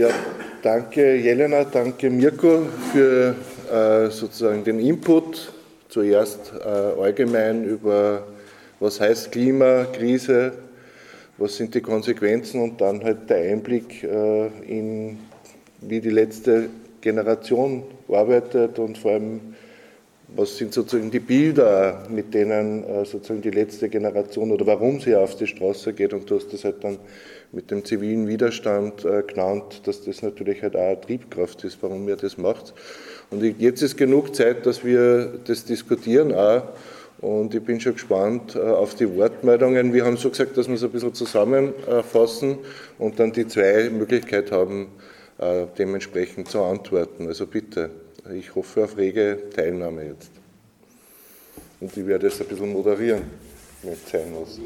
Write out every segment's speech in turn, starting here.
Ja, danke Jelena, danke Mirko für äh, sozusagen den Input. Zuerst äh, allgemein über was heißt Klimakrise, was sind die Konsequenzen und dann halt der Einblick äh, in, wie die letzte Generation arbeitet und vor allem, was sind sozusagen die Bilder, mit denen äh, sozusagen die letzte Generation oder warum sie auf die Straße geht und du hast das halt dann mit dem zivilen Widerstand äh, genannt, dass das natürlich halt auch eine Triebkraft ist, warum ihr das macht. Und jetzt ist genug Zeit, dass wir das diskutieren auch. Und ich bin schon gespannt äh, auf die Wortmeldungen. Wir haben so gesagt, dass wir es ein bisschen zusammenfassen und dann die zwei Möglichkeiten haben, äh, dementsprechend zu antworten. Also bitte, ich hoffe auf rege Teilnahme jetzt. Und ich werde es ein bisschen moderieren, wenn es sein muss.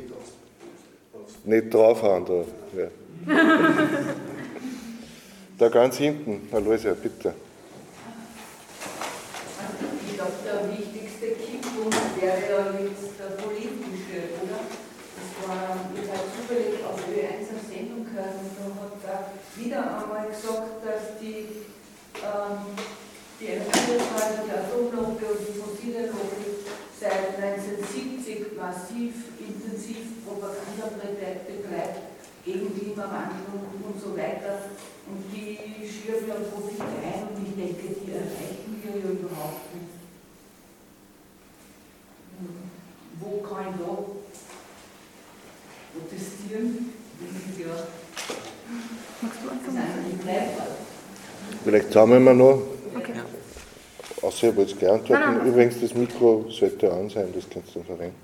Nicht draufhauen da. Ja. da ganz hinten, Aloysia, bitte. Ich glaube, der wichtigste Kipppunkt wäre ja jetzt der politische, oder? Das war, ich habe zufällig auf Ö1 eine Sendung gehört und da hat er wieder einmal gesagt, dass die, ähm, die Energiezahl, die Atomlobby und die fossile Lobby seit 1970 massiv intensiv Propaganda betreibt gegen Klimawandel und so weiter. Und die schürfen ja Profit ein und ich denke, die erreichen wir ja überhaupt nicht. Wo kann ich da protestieren? Ja. Magst du anfangen? Vielleicht sammeln wir noch. Okay. Außer ich wollte es gleich antworten. Nein, nein, Übrigens, das Mikro sollte an sein, das kannst du dann verwenden.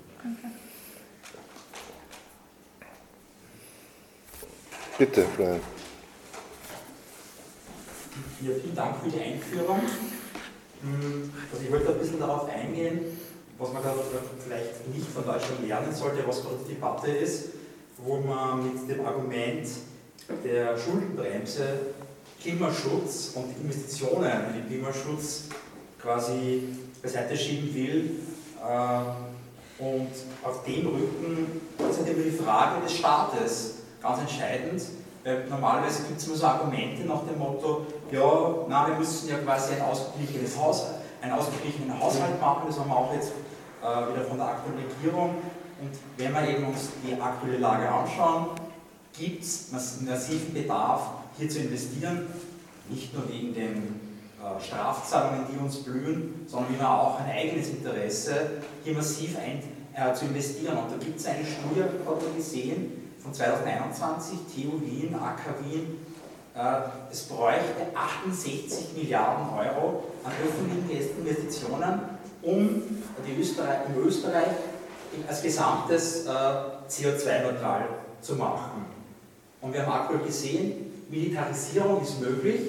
Bitte, Florian. Ja, vielen Dank für die Einführung. Hm, Also ich wollte ein bisschen darauf eingehen, was man da vielleicht nicht von Deutschland lernen sollte, was gerade die Debatte ist, wo man mit dem Argument der Schuldenbremse Klimaschutz und Investitionen in den Klimaschutz quasi beiseite schieben will. Äh, Und auf dem Rücken ist halt immer die Frage des Staates ganz entscheidend. Weil normalerweise gibt es immer so Argumente nach dem Motto, ja, na, wir müssen ja quasi ein ausgeglichenes Haus, einen ausgeglichenen Haushalt machen, das haben wir auch jetzt äh, wieder von der aktuellen Regierung. Und wenn wir eben uns die aktuelle Lage anschauen, gibt es massiven Bedarf, hier zu investieren, nicht nur wegen den äh, Strafzahlungen, die uns blühen, sondern wir haben auch ein eigenes Interesse, hier massiv ein, äh, zu investieren. Und da gibt es eine Studie, hat man gesehen, von 2021, TU Wien, AK Wien, äh, es bräuchte 68 Milliarden Euro an öffentlichen Investitionen, um die Österreich, in Österreich als gesamtes äh, CO2-neutral zu machen. Und wir haben aktuell gesehen, Militarisierung ist möglich.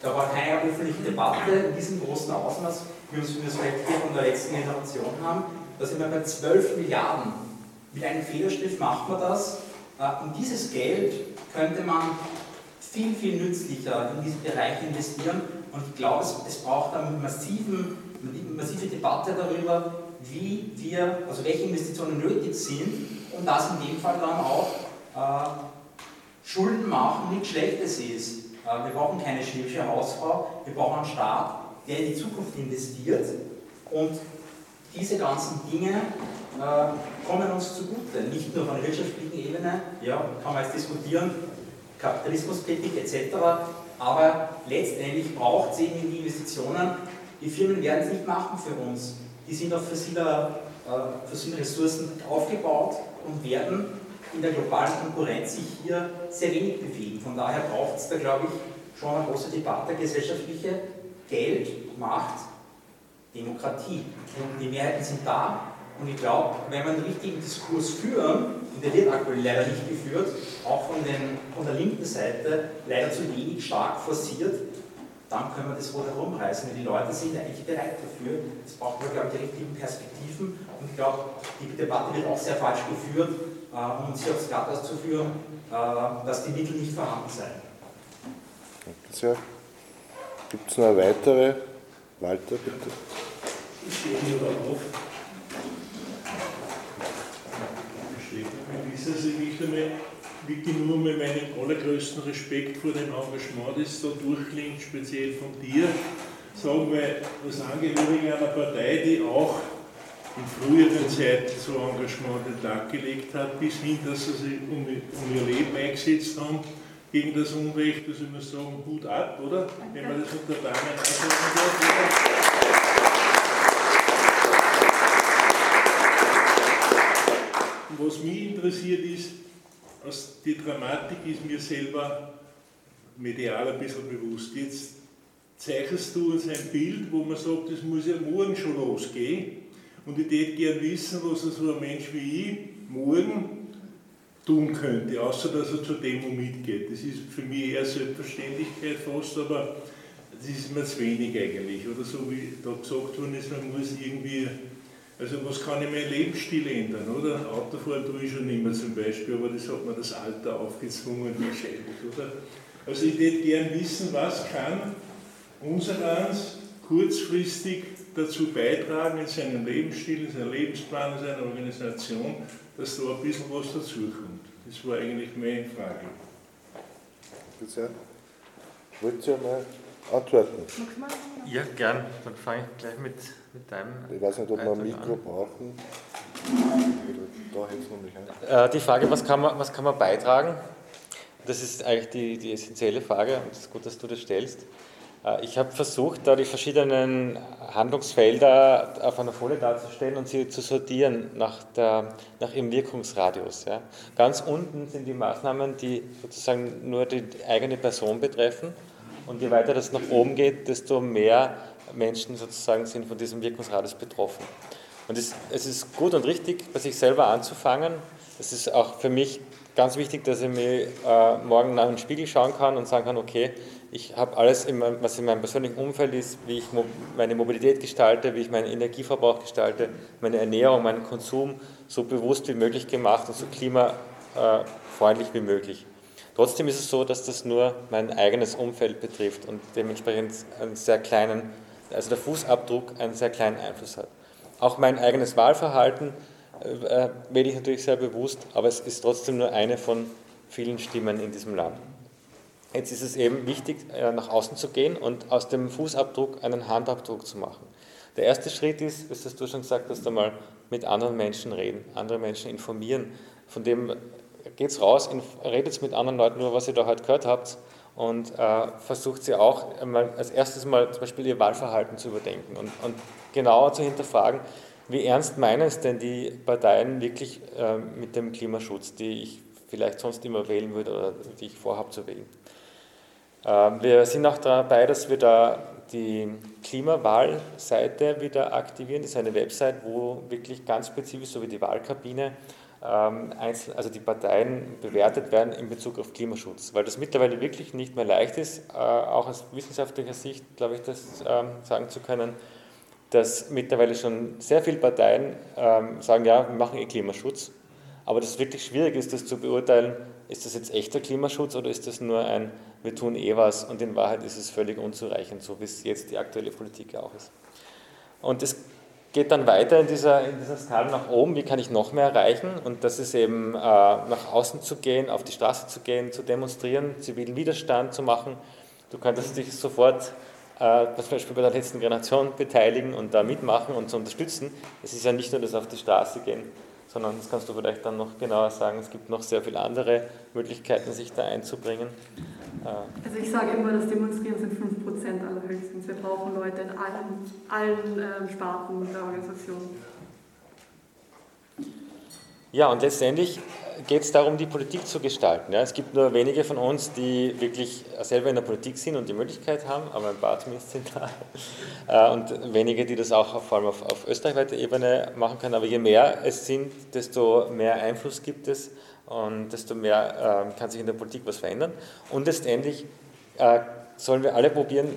Da war keine öffentliche Debatte in diesem großen Ausmaß, wie wir es vielleicht hier von der letzten Generation haben. Da sind wir bei 12 Milliarden mit einem Federstift macht man das. Äh, und dieses Geld könnte man viel, viel nützlicher in diesen Bereich investieren. Und ich glaube, es, braucht eine massive Debatte darüber, wie wir, also welche Investitionen nötig sind und dass in dem Fall dann auch äh, Schulden machen nichts Schlechtes ist. Äh, wir brauchen keine schwäbische Hausfrau, wir brauchen einen Staat, der in die Zukunft investiert und diese ganzen Dinge äh, kommen uns zugute, nicht nur von wirtschaftlichen Ebene, ja, kann man jetzt diskutieren, Kapitalismuskritik etc., aber letztendlich braucht es eben die Investitionen. Die Firmen werden es nicht machen für uns. Die sind auf fossiler, äh, fossilen Ressourcen aufgebaut und werden in der globalen Konkurrenz sich hier sehr wenig bewegen. Von daher braucht es da, glaube ich, schon eine große Debatte, gesellschaftliche Geld, Macht, Demokratie. Die Mehrheiten sind da, und ich glaube, wenn wir einen richtigen Diskurs führen, und der wird aktuell leider nicht geführt, auch von, den, von der linken Seite leider zu wenig stark forciert, dann können wir das wohl herumreißen. Weil die Leute sind eigentlich bereit dafür. Es braucht nur, glaube ich, die richtigen Perspektiven. Und ich glaube, die Debatte wird auch sehr falsch geführt, äh, um uns hier aufs Glatteis zu führen, äh, dass die Mittel nicht vorhanden seien. Danke Gibt es noch eine weitere? Walter, bitte. Ich stehe hier auf. Ist es, ich möchte mal wirklich nur mit meinem allergrößten Respekt vor dem Engagement, das da durchklingt, speziell von dir, sagen, weil als Angehörige einer Partei, die auch in früheren Zeiten so Engagement den Tag gelegt hat, bis hin, dass sie sich um, um ihr Leben eingesetzt haben gegen das Unrecht, dass ich muss sagen, Hut ab, oder? Wenn man das unter Damen aussagen darf. Was mich interessiert ist, aus die Dramatik ist mir selber medial ein bisschen bewusst. Jetzt zeichnest du uns ein Bild, wo man sagt, das muss ja morgen schon losgehen. Und ich würde gerne wissen, was so ein Mensch wie ich morgen tun könnte, außer dass er zur Demo mitgeht. Das ist für mich eher Selbstverständlichkeit fast, aber das ist mir zu wenig eigentlich. Oder so wie da gesagt worden ist, man muss irgendwie, also was kann ich mein Lebensstil ändern, oder? Autofahren tue ich schon nicht mehr zum Beispiel, aber das hat mir das Alter aufgezwungen wahrscheinlich, oder? Also ich würde gerne wissen, was kann unsereins kurzfristig dazu beitragen in seinem Lebensstil, in seinem Lebensplan, in seiner Organisation, dass da ein bisschen was dazukommt. Das war eigentlich meine Frage. Bitte. Wollt ihr mal antworten? Ja, gern. Dann fange ich gleich mit, mit deinem. Ich weiß nicht, ob wir ein Mikro an. brauchen. Da hält es nämlich ein. Äh, Die Frage, was kann, man, was kann man beitragen? Das ist eigentlich die, die essentielle Frage und es ist gut, dass du das stellst. Äh, Ich habe versucht, da die verschiedenen Handlungsfelder auf einer Folie darzustellen und sie zu sortieren nach, der, nach ihrem Wirkungsradius. Ja. Ganz unten sind die Maßnahmen, die sozusagen nur die eigene Person betreffen. Und je weiter das nach oben geht, desto mehr Menschen sozusagen sind von diesem Wirkungsradius betroffen. Und es, es ist gut und richtig, bei sich selber anzufangen. Es ist auch für mich ganz wichtig, dass ich mir äh, morgen nach den Spiegel schauen kann und sagen kann, okay, ich habe alles, in meinem, was in meinem persönlichen Umfeld ist, wie ich mo meine Mobilität gestalte, wie ich meinen Energieverbrauch gestalte, meine Ernährung, meinen Konsum so bewusst wie möglich gemacht und so klimafreundlich wie möglich. Trotzdem ist es so, dass das nur mein eigenes Umfeld betrifft und dementsprechend einen sehr kleinen, also der Fußabdruck einen sehr kleinen Einfluss hat. Auch mein eigenes Wahlverhalten äh, wähle ich natürlich sehr bewusst, aber es ist trotzdem nur eine von vielen Stimmen in diesem Land. Jetzt ist es eben wichtig, äh, nach außen zu gehen und aus dem Fußabdruck einen Handabdruck zu machen. Der erste Schritt ist, was du schon gesagt hast, einmal mit anderen Menschen reden, andere Menschen informieren. Von dem geht's raus, redet mit anderen Leuten über, was ihr da heute gehört habt und äh, versucht sie auch als erstes mal zum Beispiel ihr Wahlverhalten zu überdenken und, und genauer zu hinterfragen, wie ernst meinen es denn die Parteien wirklich äh, mit dem Klimaschutz, die ich vielleicht sonst immer wählen würde oder die ich vorhabe zu wählen. Äh, wir sind auch dabei, dass wir da die Klimawahlseite wieder aktivieren. Das ist eine Website, wo wirklich ganz spezifisch, so wie die Wahlkabine, also die Parteien bewertet werden in Bezug auf Klimaschutz, weil das mittlerweile wirklich nicht mehr leicht ist, äh, auch aus wissenschaftlicher Sicht, glaube ich, das ähm, sagen zu können, dass mittlerweile schon sehr viele Parteien ähm, sagen, ja, wir machen eh Klimaschutz, aber das wirklich schwierig ist, das zu beurteilen, ist das jetzt echter Klimaschutz oder ist das nur ein, wir tun eh was und in Wahrheit ist es völlig unzureichend, so wie es jetzt die aktuelle Politik auch ist. Und es geht dann weiter in dieser, in dieser Skala nach oben, wie kann ich noch mehr erreichen? Und das ist eben äh, nach außen zu gehen, auf die Straße zu gehen, zu demonstrieren, zivilen Widerstand zu machen. Du könntest dich sofort äh, zum Beispiel bei der letzten Generation beteiligen und da mitmachen und zu unterstützen. Es ist ja nicht nur das auf die Straße gehen, sondern das kannst du vielleicht dann noch genauer sagen. Es gibt noch sehr viele andere Möglichkeiten, sich da einzubringen. Äh, Also ich sage immer, das Demonstrieren sind 5% allerhöchstens. Wir brauchen Leute in allen, allen ähm, Sparten der Organisation. Ja, und letztendlich geht es darum, die Politik zu gestalten. Ja, es gibt nur wenige von uns, die wirklich selber in der Politik sind und die Möglichkeit haben, aber ein paar zumindest sind da. Äh, Und wenige, die das auch vor allem auf, auf österreichweiter Ebene machen können. Aber je mehr es sind, desto mehr Einfluss gibt es und desto mehr äh, kann sich in der Politik was verändern. Und letztendlich äh, sollen wir alle probieren,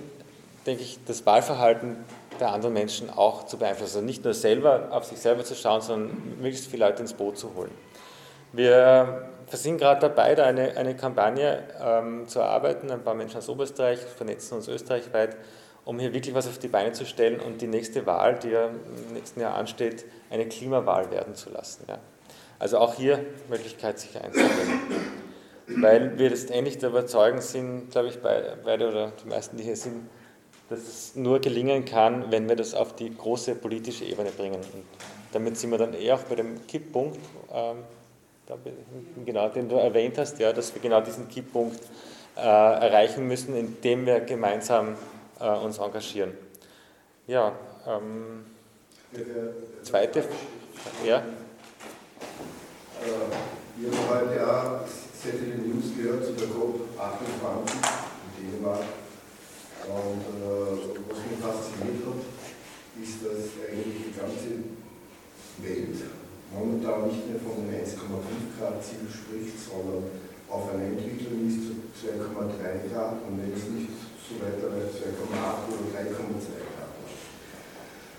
denke ich, das Wahlverhalten der anderen Menschen auch zu beeinflussen. Also nicht nur selber auf sich selber zu schauen, sondern möglichst viele Leute ins Boot zu holen. Wir sind gerade dabei, da eine, eine Kampagne ähm, zu erarbeiten, ein paar Menschen aus Oberösterreich, vernetzen uns österreichweit, um hier wirklich was auf die Beine zu stellen und die nächste Wahl, die ja im nächsten Jahr ansteht, eine Klimawahl werden zu lassen. Ja. Also auch hier Möglichkeit, sich einzubringen. weil wir letztendlich der Überzeugung sind, glaube ich, beide oder die meisten, die hier sind, dass es nur gelingen kann, wenn wir das auf die große politische Ebene bringen. Und damit sind wir dann eher auch bei dem Kipppunkt, ähm, genau, den du erwähnt hast, ja, dass wir genau diesen Kipppunkt äh, erreichen müssen, indem wir gemeinsam äh, uns engagieren. Ja, ähm, zweite, ja. Wir haben heute auch sehr viele News gehört zu der COP28 in Dänemark. Und äh, was mich fasziniert hat, ist, dass eigentlich die ganze Welt momentan nicht mehr von einem 1,5 Grad Ziel spricht, sondern auf einer Entwicklung ist zu 2,3 Grad und wenn es nicht so weiter läuft, 2,8 oder 3,2 Grad.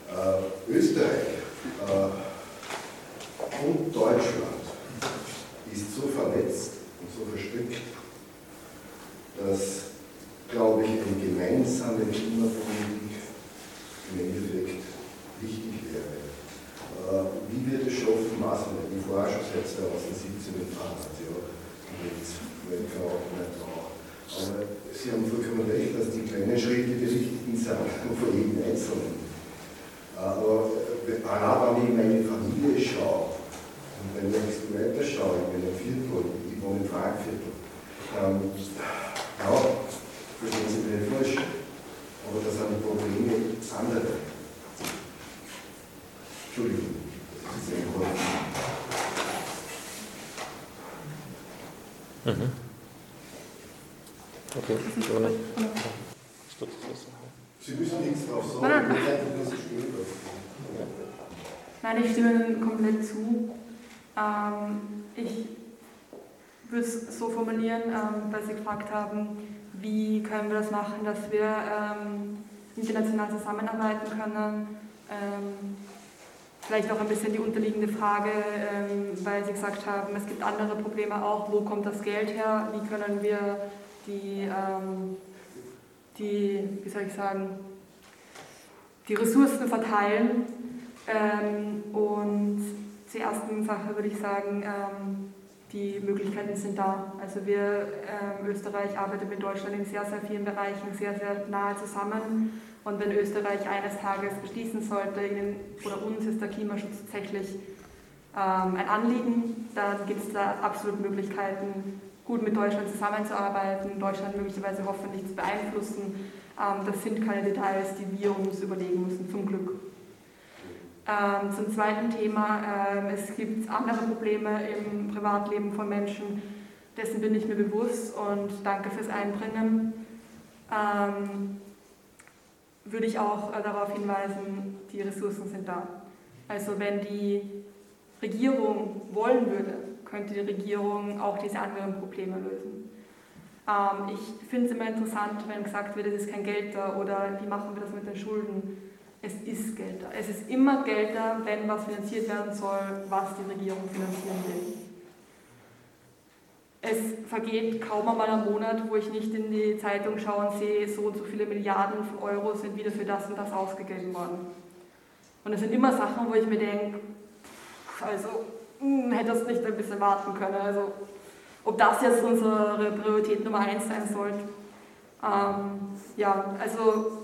Äh, Österreich äh, und Deutschland ist so verletzt und so verstrickt, dass glaube ich, eine gemeinsame Klimapolitik im Endeffekt wichtig wäre. Äh, wie wir das schaffen, Maßnahmen, die vorher schon seit 2017 in Fahrt, ja, und jetzt auch auch. Aber Sie haben vollkommen recht, dass die kleinen Schritte die richtigen sind, von jedem Einzelnen. Äh, aber allein wenn ich meine Familie schaue, und wenn ich weiter schaue, in meinem Viertel, ich wohne im Frankviertel, ähm, ja, verstehen Sie mich nicht falsch, aber das sind Probleme andere. Entschuldigung, das ist ein Wort. Mhm. Okay, Jonas. Sie müssen nichts drauf sagen, nein, nein. Nein, ich stimme Ihnen komplett zu. Ähm, ich würde es so formulieren, ähm, weil Sie gefragt haben, wie können wir das machen, dass wir ähm, international zusammenarbeiten können. Vielleicht auch ein bisschen die unterliegende Frage, ähm, weil Sie gesagt haben, es gibt andere Probleme auch, wo kommt das Geld her, wie können wir die, ähm, die wie soll ich sagen, die Ressourcen verteilen. Ähm, und zur ersten Sache würde ich sagen, die Möglichkeiten sind da. Also wir, Österreich arbeitet mit Deutschland in sehr, sehr vielen Bereichen sehr, sehr nahe zusammen. Und wenn Österreich eines Tages beschließen sollte, ihnen oder uns ist der Klimaschutz tatsächlich ähm, ein Anliegen, dann gibt es da absolut Möglichkeiten, gut mit Deutschland zusammenzuarbeiten, Deutschland möglicherweise hoffentlich zu beeinflussen. Ähm, das sind keine Details, die wir uns überlegen müssen, zum Glück. Ähm, zum zweiten Thema, ähm, es gibt andere Probleme im Privatleben von Menschen, dessen bin ich mir bewusst und danke fürs Einbringen. Ähm, würde ich auch äh, darauf hinweisen, die Ressourcen sind da. Also wenn die Regierung wollen würde, könnte die Regierung auch diese anderen Probleme lösen. Ähm, ich finde es immer interessant, wenn gesagt wird, es ist kein Geld da oder wie machen wir das mit den Schulden es ist Geld da. Es ist immer Geld da, wenn was finanziert werden soll, was die Regierung finanzieren will. Es vergeht kaum einmal ein Monat, wo ich nicht in die Zeitung schaue und sehe, so und so viele Milliarden von Euro sind wieder für das und das ausgegeben worden. Und es sind immer Sachen, wo ich mir denke, also hm, hätte das nicht ein bisschen warten können. Also ob das jetzt unsere Priorität Nummer eins sein sollte. Ähm, ja, also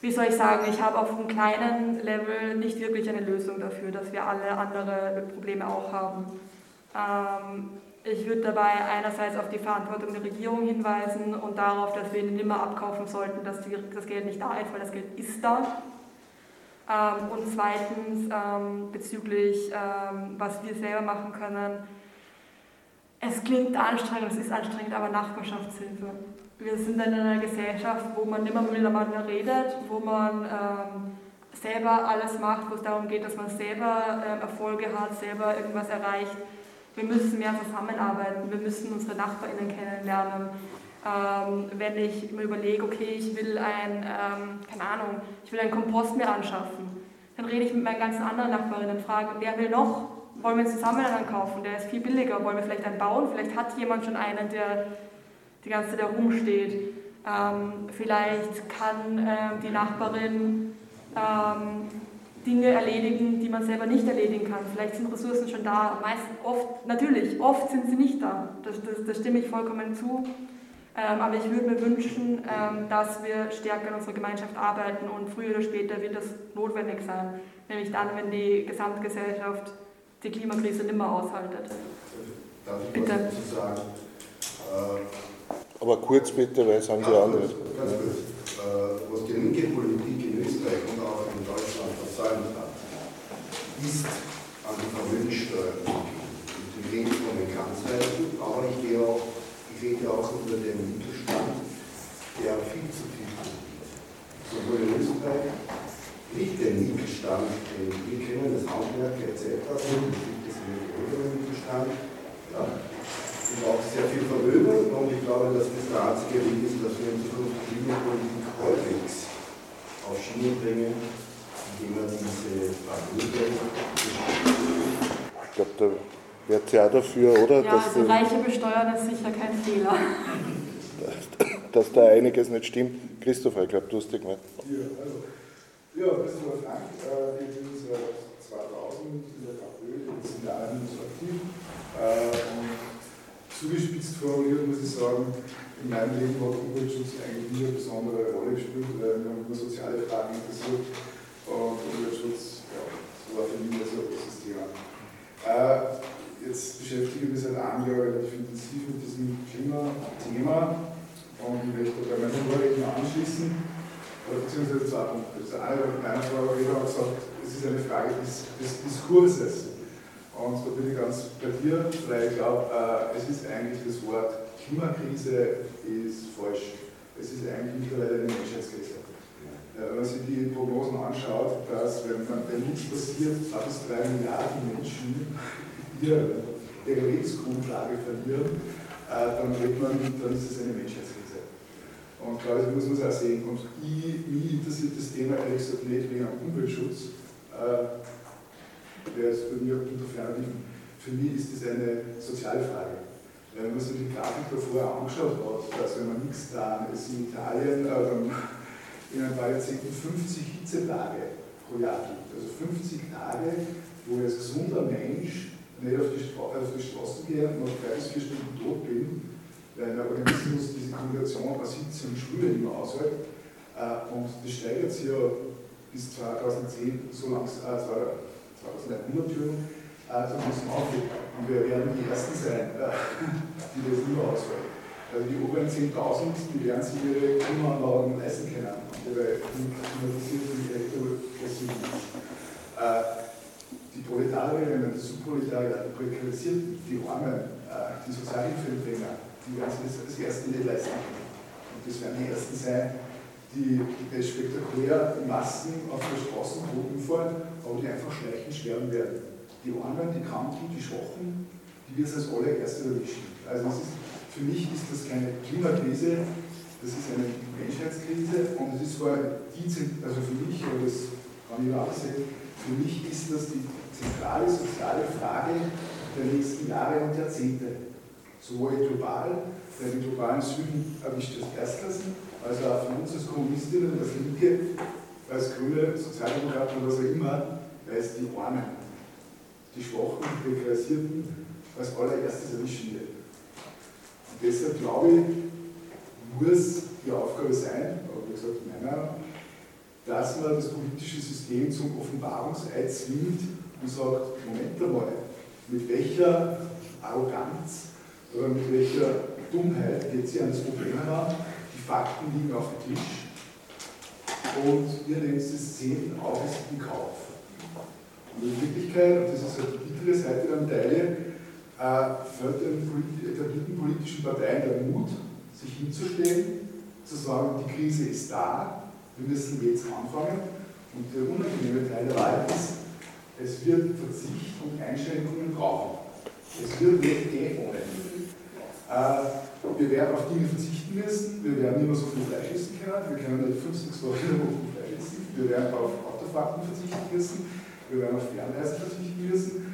wie soll ich sagen, ich habe auf einem kleinen Level nicht wirklich eine Lösung dafür, dass wir alle andere Probleme auch haben. Ähm, ich würde dabei einerseits auf die Verantwortung der Regierung hinweisen und darauf, dass wir ihnen immer abkaufen sollten, dass das Geld nicht da ist, weil das Geld ist da. Ähm, und zweitens ähm, bezüglich, was wir selber machen können. Es klingt anstrengend, es ist anstrengend, aber Nachbarschaftshilfe wir sind in einer Gesellschaft, wo man immer miteinander redet, wo man selber alles macht, wo es darum geht, dass man selber Erfolge hat, selber irgendwas erreicht. Wir müssen mehr zusammenarbeiten, wir müssen unsere NachbarInnen kennenlernen. Ähm, wenn ich mir überlege, okay, ich will ein, ähm, keine Ahnung, ich will einen Kompost mir anschaffen, dann rede ich mit meinen ganzen anderen Nachbarinnen, und frage, wer will noch? Wollen wir zusammen einen kaufen? Der ist viel billiger. Wollen wir vielleicht einen bauen? Vielleicht hat jemand schon einen, der die ganze Zeit herumsteht. Ähm, vielleicht kann äh, die Nachbarin ähm, Dinge erledigen, die man selber nicht erledigen kann. Vielleicht sind Ressourcen schon da, meistens oft, natürlich, oft sind sie nicht da. Das, das, das stimme ich vollkommen zu. Ähm, aber ich würde mir wünschen, ähm, dass wir stärker in unserer Gemeinschaft arbeiten und früher oder später wird das notwendig sein. Nämlich dann, wenn die Gesamtgesellschaft die Klimakrise nicht mehr aushaltet. Darf ich Bitte. was dazu sagen? Äh, Aber kurz bitte, weil es haben die anderen. Ganz kurz. Äh, was die linke Politik in Österreich und auch in Deutschland versäumt hat, ist an die Vermögenssteuer und die rede von den Ganzheiten, aber ich, gehe auch, ich rede auch über den Mittelstand, der viel zu viel verdient. Sowohl in Österreich, nicht den Mittelstand, den wir kennen, das Handwerk etc., sondern es gibt es in den oberen Mittelstand, ja, und auch sehr viel Vermögen und ich glaube, dass das der einzige Weg ist, dass wir in Zukunft die Klimapolitik halbwegs auf Schiene bringen, diese Ich glaube, da wärt ihr auch dafür, oder? Ja, dass, also da- Reiche besteuern ist sicher kein Fehler. dass da einiges nicht stimmt. Christopher, ich glaube, du hast dich gemeint. Ja, also, ja, Christopher Frank, äh, wir sind seit 2000 in der KPÖ, wir sind ja alle so aktiv. Äh, und zugespitzt formuliert muss ich sagen, in meinem Leben hat Umweltschutz eigentlich nie eine besondere Rolle gespielt, weil wir haben immer soziale Fragen interessiert und Umweltschutz, ja, das war für mich so ein großes Thema. Äh, jetzt beschäftige ich mich seit einem Jahr relativ intensiv mit diesem Klimathema und ich möchte bei meinen Vorredner anschließen beziehungsweise zwei Punkte. Das eine, bei meiner Reda hat gesagt, es ist eine Frage des, des Diskurses. Und da bin ich ganz bei dir, weil ich glaube, äh, es ist eigentlich das Wort Klimakrise ist falsch. Es ist eigentlich mittlerweile eine Menschheitskrise. Wenn man sich die Prognosen anschaut, dass wenn, man, wenn nichts passiert, zwei bis drei Milliarden Menschen ihre, Lebensgrundlage verlieren, äh, dann, man, dann ist es eine Menschheitskrise. Und glaube ich, muss man es auch sehen. Und ich, mich interessiert das Thema ehrlich gesagt nicht wegen Umweltschutz. Äh, der ist bei mir unter. Für mich ist das eine soziale Frage. Wenn man sich die Grafik da vorher angeschaut hat, dass wenn man nichts da es in Italien äh, in ein paar Jahrzehnten 50 Hitzetage pro Jahr gibt. Also 50 Tage, wo ich als gesunder Mensch nicht auf die, Stra auf die Straße gehe und noch drei bis vier Stunden tot bin, weil mein Organismus diese Kombination aus Hitze und Schwüle nicht mehr aushält. Äh, und das steigert sich ja bis 2010 so langsam, äh, 2100 Türen, äh, so langsam auf. Und wir werden die Ersten sein, äh, die das nicht mehr ausfallen. Die oberen 10.000, die werden sich ihre Klimaanlagen leisten können, ihre klimatisierten Elektrofossilen. Äh, die Proletarierinnen, die Subproletarier, die Prekarisierten, die Armen, äh, die Sozialhilfeempfänger, die werden sich das als Erste nicht leisten können. Und das werden die Ersten sein, die, die spektakulär in Massen auf der Straße umfallen, aber die einfach schleichend sterben werden. Die Armen, die Kranken, die Schwachen, die wird es als allererste erwischen. Also es ist, für mich ist das keine Klimakrise, das ist eine Menschheitskrise und es ist vor die, also für mich, aber das kann ich auch sehen, für mich ist das die zentrale soziale Frage der nächsten Jahre und Jahrzehnte. Sowohl global, weil den globalen Süden erwischt das Erstklassen, als auch für uns als Kommunistinnen, als Linke, als Grüne, Sozialdemokraten oder was auch immer, weil es die Armen, die Schwachen, die Prekarisierten als allererstes erwischen wird. Deshalb glaube ich, muss die Aufgabe sein, aber wie gesagt, meiner, dass man das politische System zum Offenbarungseid zwingt und sagt, Moment einmal, mit welcher Arroganz oder mit welcher Dummheit geht sie an das Problem heran, die Fakten liegen auf dem Tisch und ihr nehmt es zehnten Auges in Kauf. Und in Wirklichkeit, und das ist halt die bittere Seite der Medaille, fällt den polit etablierten politischen Parteien der Mut, sich hinzustellen, zu sagen, die Krise ist da, wir müssen jetzt anfangen. Und der unangenehme Teil der Wahrheit ist, es wird Verzicht und Einschränkungen brauchen. Es wird nicht gehen ohne. Äh, wir werden auf Dinge verzichten müssen, wir werden mehr so viel Fleisch essen können, wir können nicht fünf, sechs Wochen in der Woche Fleisch essen, wir werden auf Autofahrten verzichten müssen, wir werden auf Fernreisen verzichten müssen,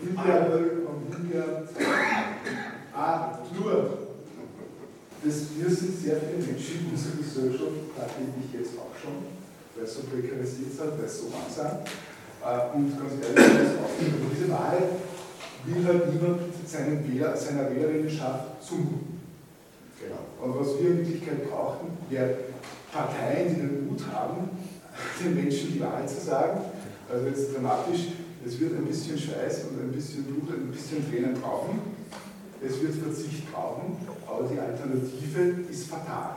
Himbeere und sind sehr viele Menschen in unserer Gesellschaft, da bin ich jetzt auch schon, weil so prekarisiert sind, weil so lang sind. Und ganz ehrlich, diese Wahl will halt niemand seinen Wähler, seiner Wählerinnenschaft zumuten. Genau. Und was wir in Wirklichkeit brauchen, wäre Parteien, die den Mut haben, den Menschen die Wahrheit zu sagen. Also jetzt dramatisch, es wird ein bisschen Schweiß und ein bisschen Blut, ein bisschen Tränen brauchen. Es wird Verzicht brauchen, aber die Alternative ist fatal.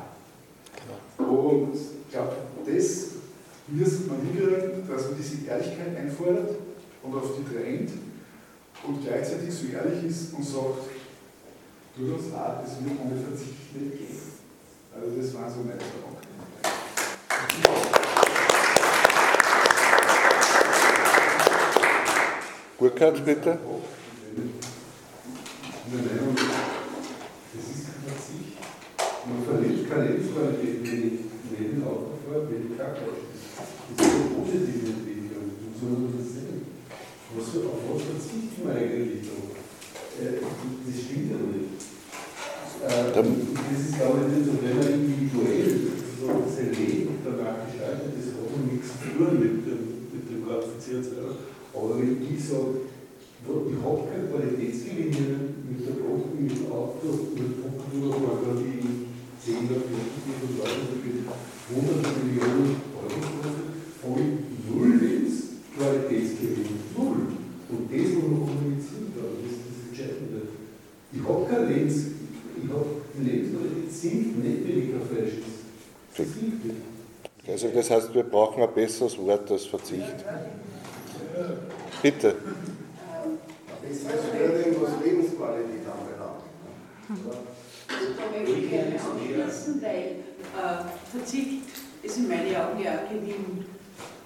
Genau. Und ich glaube, das müsste man hinkriegen, dass man diese Ehrlichkeit einfordert und auf die drängt und gleichzeitig so ehrlich ist und sagt, tut uns leid, es wird ohne Verzicht nicht gehen. Also das waren so meine Gedanken. Burkhard, bitte. Das ist kein Verzicht. Man verliert keine Lebensqualität, wenn ich Leben Auto fahre, wenn ich krank Das ist eine positive Entwicklung. So man das sehen. Was, auf was verzichten wir eigentlich? Äh, das stimmt ja nicht. Das ist, glaube ich, nicht so, wenn man individuell so sein Leben danach gestaltet, das hat nichts zu tun mit dem, mit dem ganzen CO2. Aber wenn ich sage, ich habe keine Qualitätsgewinne mit der Brot, mit dem Auto, mit wo man die 10 oder 50 und Leute mit 100 Millionen Euro kostet, habe ich null Lebensqualitätsgewinn. Null. Und das muss man kommunizieren, glaube ich, das ist das Entscheidende. Ich habe kein Lebens, ich habe die Lebensqualität sinkt nicht, wenn ich kein Fleisch ist. Also das heißt, wir brauchen ein besseres Wort als Verzicht. Bitte. Besseres Wording, was Lebensqualität anbelangt. Da möchte ich gerne anschließen, weil Verzicht ist in meinen Augen ja auch Gewinn.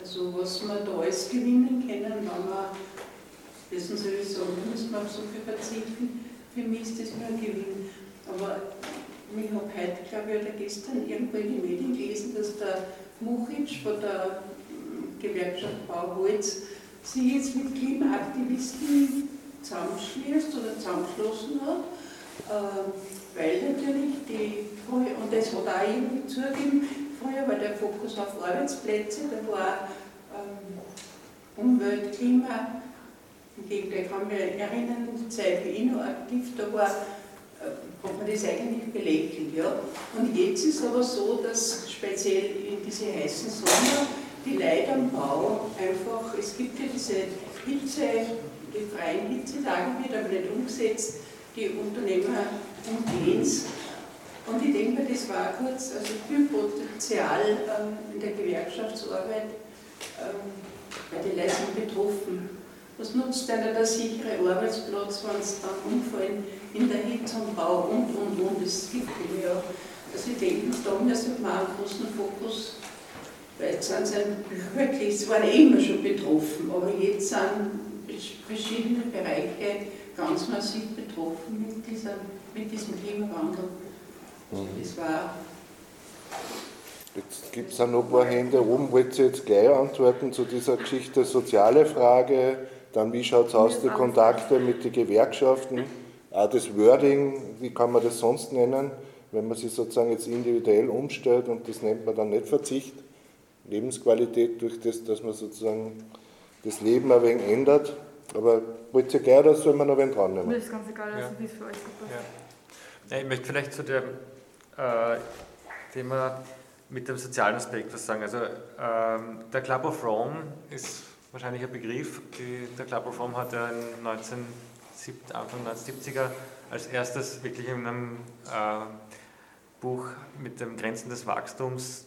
Also was man da alles gewinnen können, wenn man, wissen Sie, so muss man auf so viel verzichten, für mich ist das nur ein Gewinn. Aber ich habe heute, glaube ich, oder gestern irgendwo in den Medien gelesen, dass der Muchitsch von der Gewerkschaft Bauholz sich jetzt mit Klimaaktivisten zusammenschließt oder zusammengeschlossen hat, äh, weil natürlich die, und das hat auch irgendwie zugegeben, früher war der Fokus auf Arbeitsplätze, da war ähm, Umwelt, Klima, im Gegenteil, kann mich erinnern, die Zeit, wie ich aktiv da war, hat man das eigentlich belächelt. Ja? Und jetzt ist aber so, dass speziell in diese heißen Sommer die Leute am Bau einfach, es gibt ja diese Hitze, die freien Hitzetage wird aber nicht umgesetzt, die Unternehmer umgehen es. Und ich denke das war kurz, also viel Potenzial ähm, in der Gewerkschaftsarbeit, ähm, die Leute sind betroffen. Was nutzt einer der sichere Arbeitsplatz, wenn es dann umfallen in der Hitze und Bau und, und, und, es gibt ja. Also ich denke, da müssen wir einen großen Fokus, weil jetzt sind sie wirklich, sie waren immer schon betroffen, aber jetzt sind verschiedene Bereiche ganz massiv betroffen mit, dieser, mit diesem Klimawandel. Mhm. Das war Jetzt gibt es auch noch ein paar Hände oben. Wollt ihr jetzt gleich antworten zu dieser Geschichte soziale Frage? Dann wie schaut es aus, die Kontakte mit den Gewerkschaften? Auch das Wording, wie kann man das sonst nennen, wenn man sich sozusagen jetzt individuell umstellt und das nennt man dann nicht Verzicht, Lebensqualität durch das, dass man sozusagen das Leben ein wenig ändert. Aber wollt ihr gleich oder soll man noch wen dran nehmen? Mir ist ganz egal, also wie es für euch super ja. Ich möchte vielleicht zu dem äh, Thema mit dem sozialen Aspekt was sagen. Also ähm, der Club of Rome ist wahrscheinlich ein Begriff. Die, der Club of Rome hat ja in 19 Anfang 1970er als erstes wirklich in einem äh, Buch mit den Grenzen des Wachstums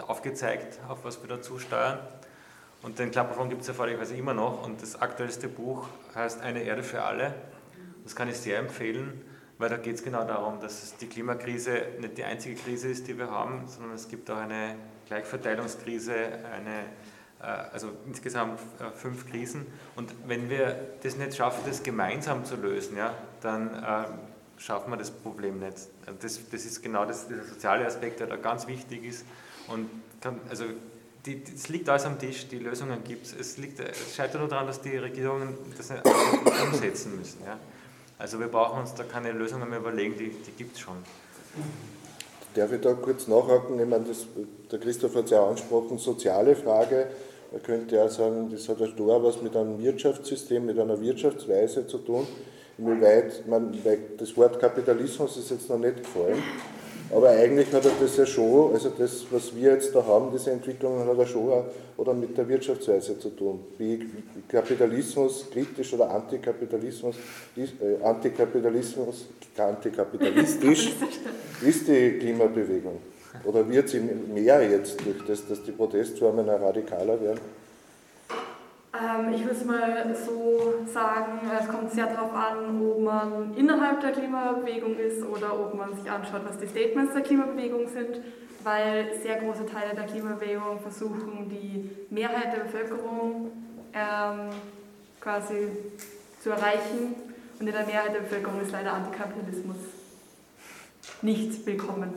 aufgezeigt, auf was wir da zusteuern. Und den Klapperfond gibt es ja vorlicherweise immer noch. Und das aktuellste Buch heißt Eine Erde für alle. Das kann ich sehr empfehlen, weil da geht es genau darum, dass die Klimakrise nicht die einzige Krise ist, die wir haben, sondern es gibt auch eine Gleichverteilungskrise, eine äh, also insgesamt äh, fünf Krisen. Und wenn wir das nicht schaffen, das gemeinsam zu lösen, ja, dann äh, schaffen wir das Problem nicht. Das, das ist genau das, der soziale Aspekt, der da ganz wichtig ist. Und kann, also es liegt alles am Tisch, die Lösungen gibt es. Es, es scheitert nur daran, dass die Regierungen das nicht umsetzen müssen. Ja. Also wir brauchen uns da keine Lösungen mehr überlegen, die, die gibt es schon. Darf ich da kurz nachhaken? Ich meine, das, der Christoph hat es ja angesprochen, soziale Frage. Man könnte ja sagen, das hat ja da was mit einem Wirtschaftssystem, mit einer Wirtschaftsweise zu tun. Inwieweit, man, das Wort Kapitalismus ist jetzt noch nicht gefallen, aber eigentlich hat er das ja schon, also das, was wir jetzt da haben, diese Entwicklungen hat er schon auch, oder mit der Wirtschaftsweise zu tun. Wie Kapitalismus kritisch oder Antikapitalismus, äh, Antikapitalismus, antikapitalistisch ist die Klimabewegung. Oder wird sie mehr jetzt durch das, dass die Protestformen radikaler werden? Ähm, ich würde es mal so sagen, es kommt sehr darauf an, ob man innerhalb der Klimabewegung ist oder ob man sich anschaut, was die Statements der Klimabewegung sind, weil sehr große Teile der Klimabewegung versuchen, die Mehrheit der Bevölkerung ähm, quasi zu erreichen. Und in der Mehrheit der Bevölkerung ist leider Antikapitalismus nicht willkommen.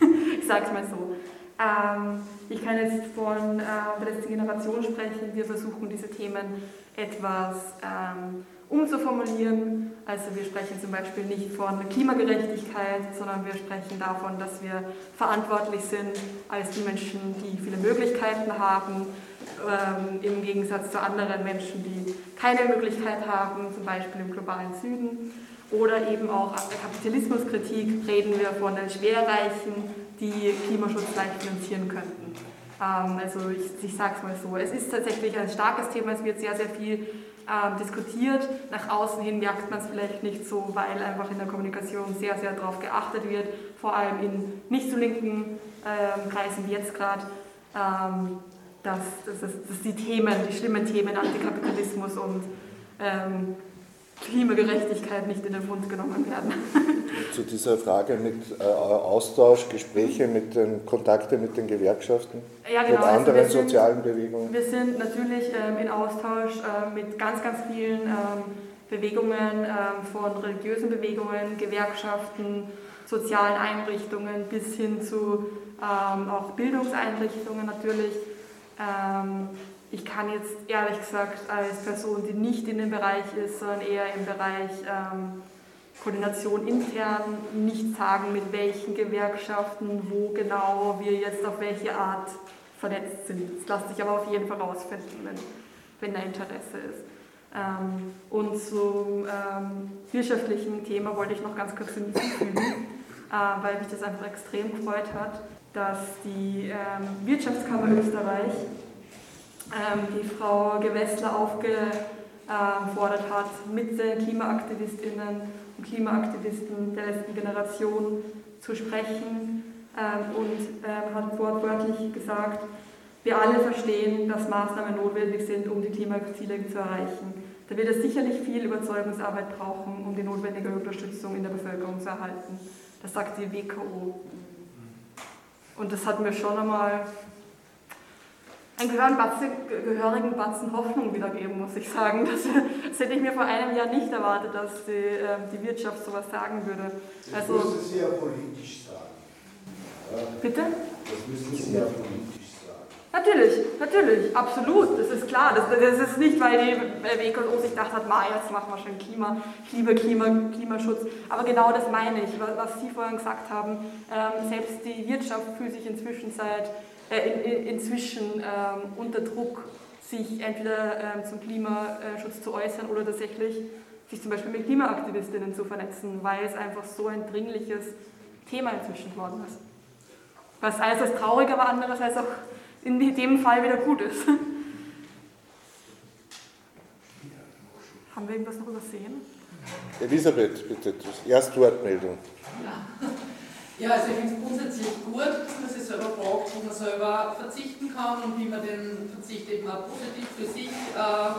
ich sage es mal so. Ähm, ich kann jetzt von äh, der letzten Generation sprechen. Wir versuchen diese Themen etwas ähm, umzuformulieren. Also wir sprechen zum Beispiel nicht von Klimagerechtigkeit, sondern wir sprechen davon, dass wir verantwortlich sind als die Menschen, die viele Möglichkeiten haben, ähm, im Gegensatz zu anderen Menschen, die keine Möglichkeit haben, zum Beispiel im globalen Süden. Oder eben auch der Kapitalismuskritik reden wir von den Schwerreichen, die Klimaschutz leicht finanzieren könnten. Ähm, also ich, ich sage es mal so, es ist tatsächlich ein starkes Thema, es wird sehr, sehr viel ähm, diskutiert. Nach außen hin merkt man es vielleicht nicht so, weil einfach in der Kommunikation sehr, sehr darauf geachtet wird, vor allem in nicht so linken ähm, Kreisen wie jetzt gerade, dass, dass, dass, die Themen, die schlimmen Themen Antikapitalismus und ähm, Klimagerechtigkeit nicht in den Mund genommen werden. Zu dieser Frage mit äh, Austausch, Gespräche, mit den Kontakte mit den Gewerkschaften, ja, genau. mit also anderen also sind, sozialen Bewegungen? Wir sind natürlich ähm, in Austausch äh, mit ganz, ganz vielen ähm, Bewegungen, ähm, von religiösen Bewegungen, Gewerkschaften, sozialen Einrichtungen bis hin zu ähm, auch Bildungseinrichtungen natürlich. Ich kann jetzt ehrlich gesagt als Person, die nicht in dem Bereich ist, sondern eher im Bereich ähm, Koordination intern, nicht sagen, mit welchen Gewerkschaften, wo genau wir jetzt auf welche Art vernetzt sind. Das lässt sich aber auf jeden Fall rausfinden, wenn, wenn da Interesse ist. Ähm, und zum ähm, wirtschaftlichen Thema wollte ich noch ganz kurz hinzufügen, äh, weil mich das einfach extrem gefreut hat, dass die ähm, Wirtschaftskammer Österreich die Frau Gewessler aufgefordert hat, mit den KlimaaktivistInnen und Klimaaktivisten der letzten Generation zu sprechen ähm, und ähm, hat wortwörtlich gesagt, wir alle verstehen, dass Maßnahmen notwendig sind, um die Klimaziele zu erreichen. Da wird es sicherlich viel Überzeugungsarbeit brauchen, um die notwendige Unterstützung in der Bevölkerung zu erhalten. Das sagt die WKO. Und das hat mir schon einmal einen gehörigen Batzen Hoffnung wiedergeben, muss ich sagen. Das, das, hätte ich mir vor einem Jahr nicht erwartet, dass die, äh, die Wirtschaft sowas sagen würde. Also, das müssen Sie ja politisch sagen. Bitte? Das müssen Sie ja politisch sagen. Natürlich, natürlich, absolut, das ist klar. Das, das ist nicht, weil die WKO sich gedacht hat, Ma, jetzt machen wir schon Klima, Klima, Klima, Klimaschutz. Aber genau das meine ich, was Sie vorhin gesagt haben. Ähm, selbst die Wirtschaft fühlt sich inzwischen seit in, in, inzwischen ähm, unter Druck, sich entweder ähm, zum Klimaschutz zu äußern oder tatsächlich sich zum Beispiel mit Klimaaktivistinnen zu vernetzen, weil es einfach so ein dringliches Thema inzwischen geworden ist. Was einerseits traurig, aber andererseits auch in dem Fall wieder gut ist. Haben wir irgendwas noch übersehen? Elisabeth, bitte, Erstwortmeldung. Ja. Ja, also ich finde es grundsätzlich gut, dass man sich selber fragt, wo man selber verzichten kann und wie man den Verzicht eben auch positiv für sich äh,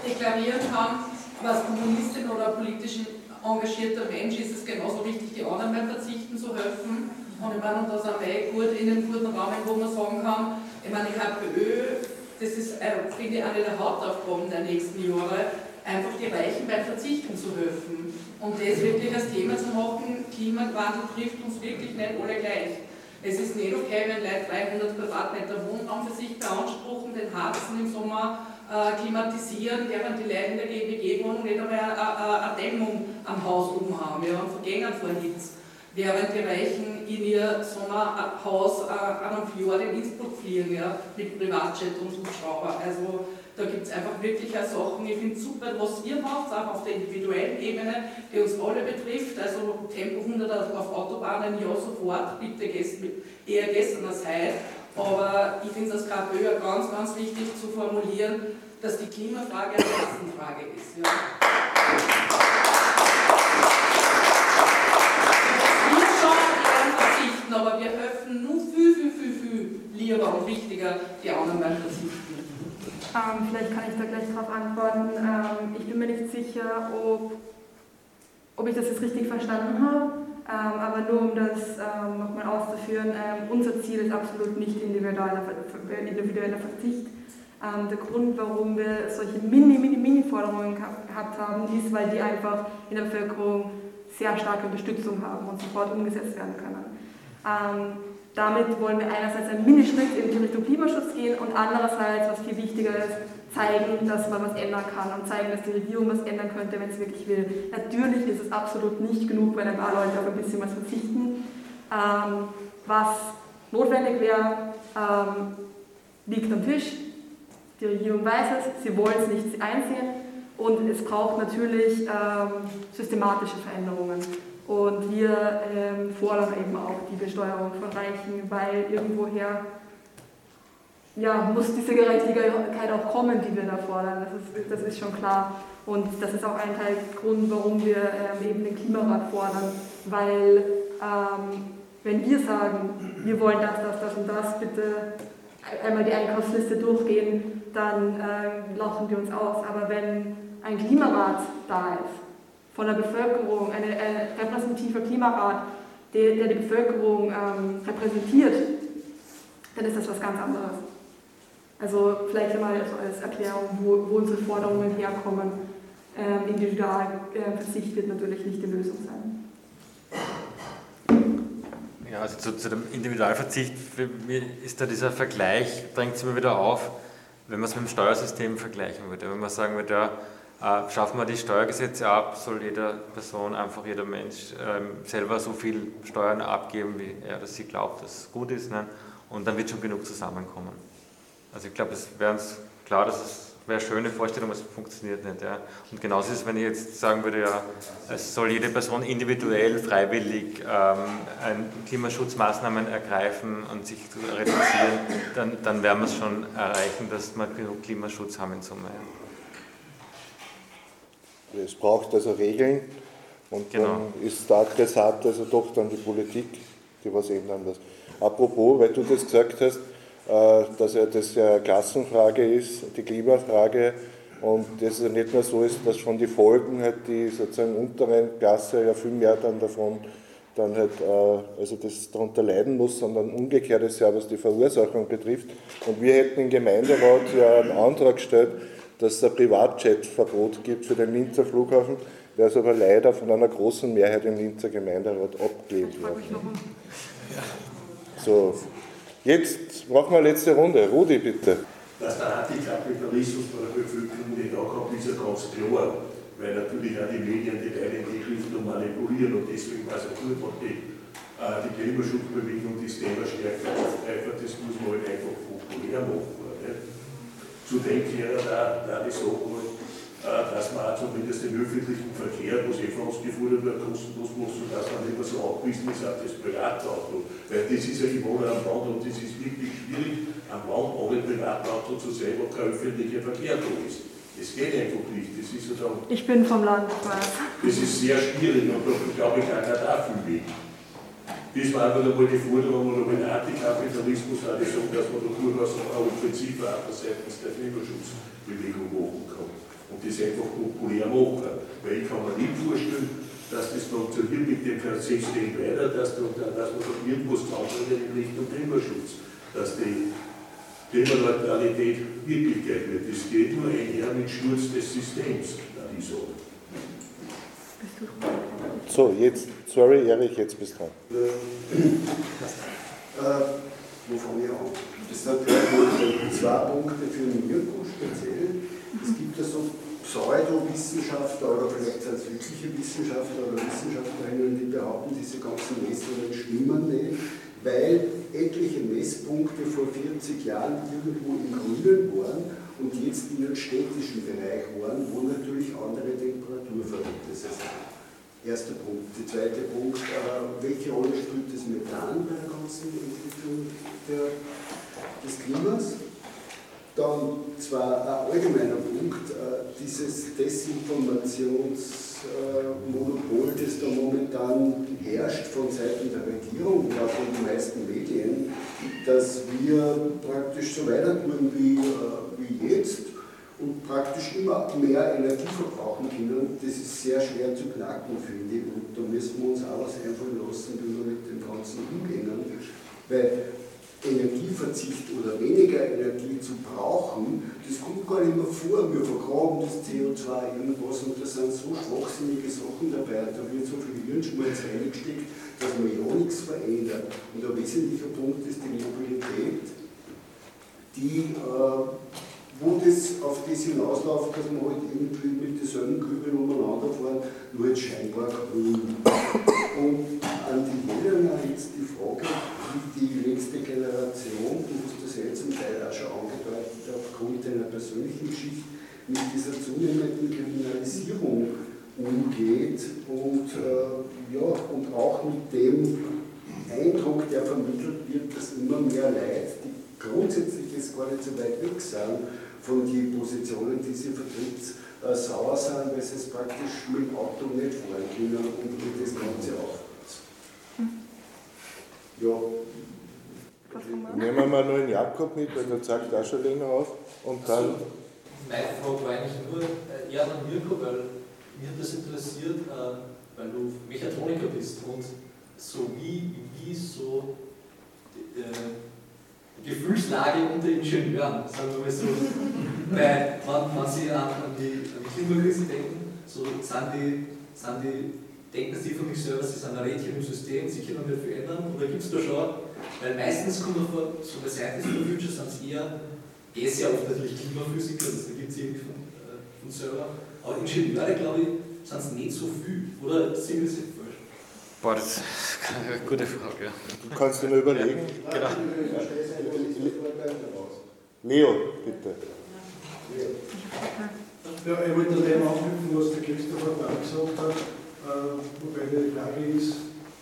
deklarieren kann. Als Kommunistin oder politisch engagierter Mensch ist es genauso wichtig, die anderen beim Verzichten zu helfen. Und ich meine, und da sind wir gut in einem guten Rahmen, wo man sagen kann, ich meine, die HPÖ, das ist, äh, finde ich, eine der Hauptaufgaben der nächsten Jahre, einfach die Reichen beim Verzichten zu helfen. Und das wirklich als Thema zu machen, Klimawandel trifft uns wirklich nicht alle gleich. Es ist nicht okay, wenn Leute 300 Quadratmeter Wohnraum für sich beanspruchen, den Harzen im Sommer äh, klimatisieren, während die Leute in der GmbG wohnung nicht einmal eine, eine, Dämmung am Haus oben haben ja, und vergängen vor Hitze. während die Reichen in ihr Sommerhaus äh, an einem Fjord in Innsbruck fliegen, ja, mit Privatjet und Hubschrauber. Also da gibt es einfach wirklich auch Sachen, ich finde super, was ihr macht, auch auf der individuellen Ebene, die uns alle betrifft. Also Tempo 100 auf Autobahnen, ja sofort, bitte eher gestern als heute. Aber ich finde es als KPÖ ganz, ganz wichtig zu formulieren, dass die Klimafrage eine Klassenfrage ist. Ja. Aber wir helfen nur viel, viel, viel, viel lieber und wichtiger die anderen Verzichten. Ähm, vielleicht kann ich da gleich darauf antworten. Ähm, ich bin mir nicht sicher, ob, ob ich das jetzt richtig verstanden habe. Ähm, aber nur um das ähm, nochmal auszuführen, ähm, unser Ziel ist absolut nicht individueller, individueller Verzicht. Ähm, der Grund, warum wir solche mini, mini, mini Forderungen gehabt haben, ist, weil die einfach in der Bevölkerung sehr starke Unterstützung haben und sofort umgesetzt werden können. Damit wollen wir einerseits einen Minischritt in Richtung Klimaschutz gehen und andererseits, was viel wichtiger ist, zeigen, dass man was ändern kann und zeigen, dass die Regierung was ändern könnte, wenn es wirklich will. Natürlich ist es absolut nicht genug, wenn ein paar Leute auf ein bisschen was verzichten. Ähm, was notwendig wäre, ähm, liegt am Tisch. Die Regierung weiß es, sie wollen es nicht einsehen und es braucht natürlich ähm, systematische Veränderungen. Und wir ähm, fordern eben auch die Besteuerung von Reichen, weil irgendwoher ja, muss diese Gerechtigkeit auch kommen, die wir da fordern. Das ist, das ist schon klar. Und das ist auch ein Teil Grund, warum wir ähm, eben den Klimarat fordern. Weil ähm, wenn wir sagen, wir wollen das, das, das und das, bitte einmal die Einkaufsliste durchgehen, dann äh, lachen wir uns aus. Aber wenn ein Klimarat da ist, von der Bevölkerung, ein repräsentativer Klimarat, der, der die Bevölkerung ähm, repräsentiert, dann ist das was ganz anderes. Also vielleicht einmal so als Erklärung, wo, wo unsere Forderungen herkommen. Ähm, Individualverzicht äh, wird natürlich nicht die Lösung sein. Ja, also zu, zu, dem Individualverzicht, ist da dieser Vergleich, drängt sich immer wieder auf, wenn man es mit dem Steuersystem vergleichen würde. Wenn man sagen würde, ja, äh, schaffen wir die Steuergesetze ab, soll jede Person, einfach jeder Mensch ähm, selber so viel Steuern abgeben, wie er oder sie glaubt, dass es gut ist. Ne? Und dann wird schon genug zusammenkommen. Also ich glaube, es wäre uns klar, dass es wäre eine schöne Vorstellung, aber es funktioniert nicht. Ja. Und genauso ist es, wenn ich jetzt sagen würde, ja, es soll jede Person individuell, freiwillig ähm, Klimaschutzmaßnahmen ergreifen und sich reduzieren, dann, dann werden wir es schon erreichen, dass wir genug Klimaschutz haben in Summe. Ja. Es braucht also Regeln und genau. dann ist der Adressat also doch dann die Politik, die was ändern muss. Apropos, weil du das gesagt hast, äh, dass ja das ja Klassenfrage ist, die Klimafrage, und das ja nicht nur so ist, dass schon die Folgen halt die sozusagen unteren Klasse ja viel mehr dann davon dann halt äh, also das darunter leiden muss, sondern umgekehrt ist ja, was die Verursachung betrifft. Und wir hätten im Gemeinderat ja einen Antrag gestellt, dass es ein Privatjetverbot gibt für den Linzer Flughafen, der ist aber leider von einer großen Mehrheit im Linzer Gemeinderat abgelehnt worden. So, jetzt machen wir eine letzte Runde. Rudi, bitte. Dass der Antikapitalismus bei der Bevölkerung nicht ankommt, ist ja ganz klar, weil natürlich auch die Medien die Leute in und manipulieren und deswegen war es ja gut, wenn die, äh, die Klimaschutzbewegung das Thema stärker aufgreift, das muss man halt einfach populär machen. Zudem wäre da, da die Sache, äh, dass man zumindest den öffentlichen Verkehr, was eh von uns gefordert wird, kostenlos macht, sodass man nicht mehr so abgewiesen ist auf das Privatauto. Weil das ist ja, wohne am Land und das ist wirklich schwierig, am Land ohne Privatauto zu sein, wo kein öffentlicher Verkehr da ist. Das geht einfach nicht. Das ist ja dann, ich bin vom Land. Das ist sehr schwierig und da glaube ich auch nicht dafür Weg. Das war einfach einmal die Forderung oder den Antikapitalismus, auch die sagen, dass man da durchaus eine Offensive auch seitens der Klimaschutzbewegung machen kann. Und das einfach populär machen. Weil ich kann mir nicht vorstellen, dass das funktioniert mit dem System weiter, dass, da, dass man da irgendwas zusammenbringt in Richtung Klimaschutz. Dass die Klimaneutralität Wirklichkeit wird. Das geht nur einher mit Sturz des Systems, da ich sagen. So, jetzt, sorry, Erich, jetzt bist du dran. Äh, äh, wo fange ich an? Das sind zwei Punkte für den Mirko speziell. Es gibt ja so Pseudowissenschaftler oder vielleicht als wirkliche Wissenschaftler oder Wissenschaftlerinnen, die behaupten, diese ganzen Messungen stimmen nicht, weil etliche Messpunkte vor 40 Jahren irgendwo im Grünen waren und jetzt in einem städtischen Bereich waren, wo natürlich andere Temperaturverhältnisse sind. Erster Punkt. Der zweite Punkt, äh, welche Rolle spielt das Methan bei der ganzen Entwicklung der, des Klimas? Dann zwar ein allgemeiner Punkt, äh, dieses Desinformationsmonopol, äh, das da momentan herrscht von Seiten der Regierung und auch von den meisten Medien, dass wir praktisch so weitertun wie, wie jetzt und praktisch immer mehr Energie verbrauchen können, das ist sehr schwer zu knacken, finde ich. Und da müssen wir uns auch was einfallen lassen, wie wir mit dem Ganzen umgehen. Weil Energieverzicht oder weniger Energie zu brauchen, das kommt gar nicht mehr vor. Wir vergraben das CO2 irgendwas und da sind so schwachsinnige Sachen dabei, da wird so viel Hirnschmalz reingesteckt, dass man ja nichts verändert. Und ein wesentlicher Punkt ist die Mobilität, die, äh, wo das auf das hinausläuft, dass man halt irgendwie mit denselben Kübeln umeinander fahren, nur jetzt scheinbar grün. Und an die Jelena jetzt die Frage, die letzte Generation, du hast das ja jetzt zum Teil auch schon angedeutet, aufgrund deiner persönlichen Geschichte, mit dieser zunehmenden Kriminalisierung umgeht und, äh, ja, und auch mit dem Eindruck, der vermittelt wird, dass immer mehr Leute, die grundsätzlich jetzt gar nicht so weit weg sind von den Positionen, die sie vertritt, äh, sauer sind, weil sie es praktisch mit dem Auto nicht fahren können und das Ganze auch. Ja. Nehmen wir mal nur den Jakob mit, weil der zeigt auch schon länger auf. Und dann. Also, meine Frage war eigentlich nur eher an Mirko, weil mir das interessiert, äh, weil du Mechatroniker bist und so wie, wie so äh, Gefühlslage unter Ingenieuren, sagen wir mal so. weil, wenn, wenn Sie an, an, die, an Klimakrise denken, so sind die, sind die denken Sie von sich selber, Sie sind ein Rädchen im System, Sie können nicht viel ändern? Oder gibt es da schon, weil meistens kommt man vor, so bei Scientists for Future sind es eher, eh sehr oft natürlich Klimaphysiker, das gibt es irgendwie von, äh, von selber, aber Ingenieure, glaube ich, sind es nicht so viel. Oder das falsch? Boah, das ist eine gute Frage. Du kannst dir nur überlegen. Ja, genau. Leo, bitte. Ja, ich wollte dem anknüpfen, was der Christopher da gesagt hat. Äh, wobei die Frage ist,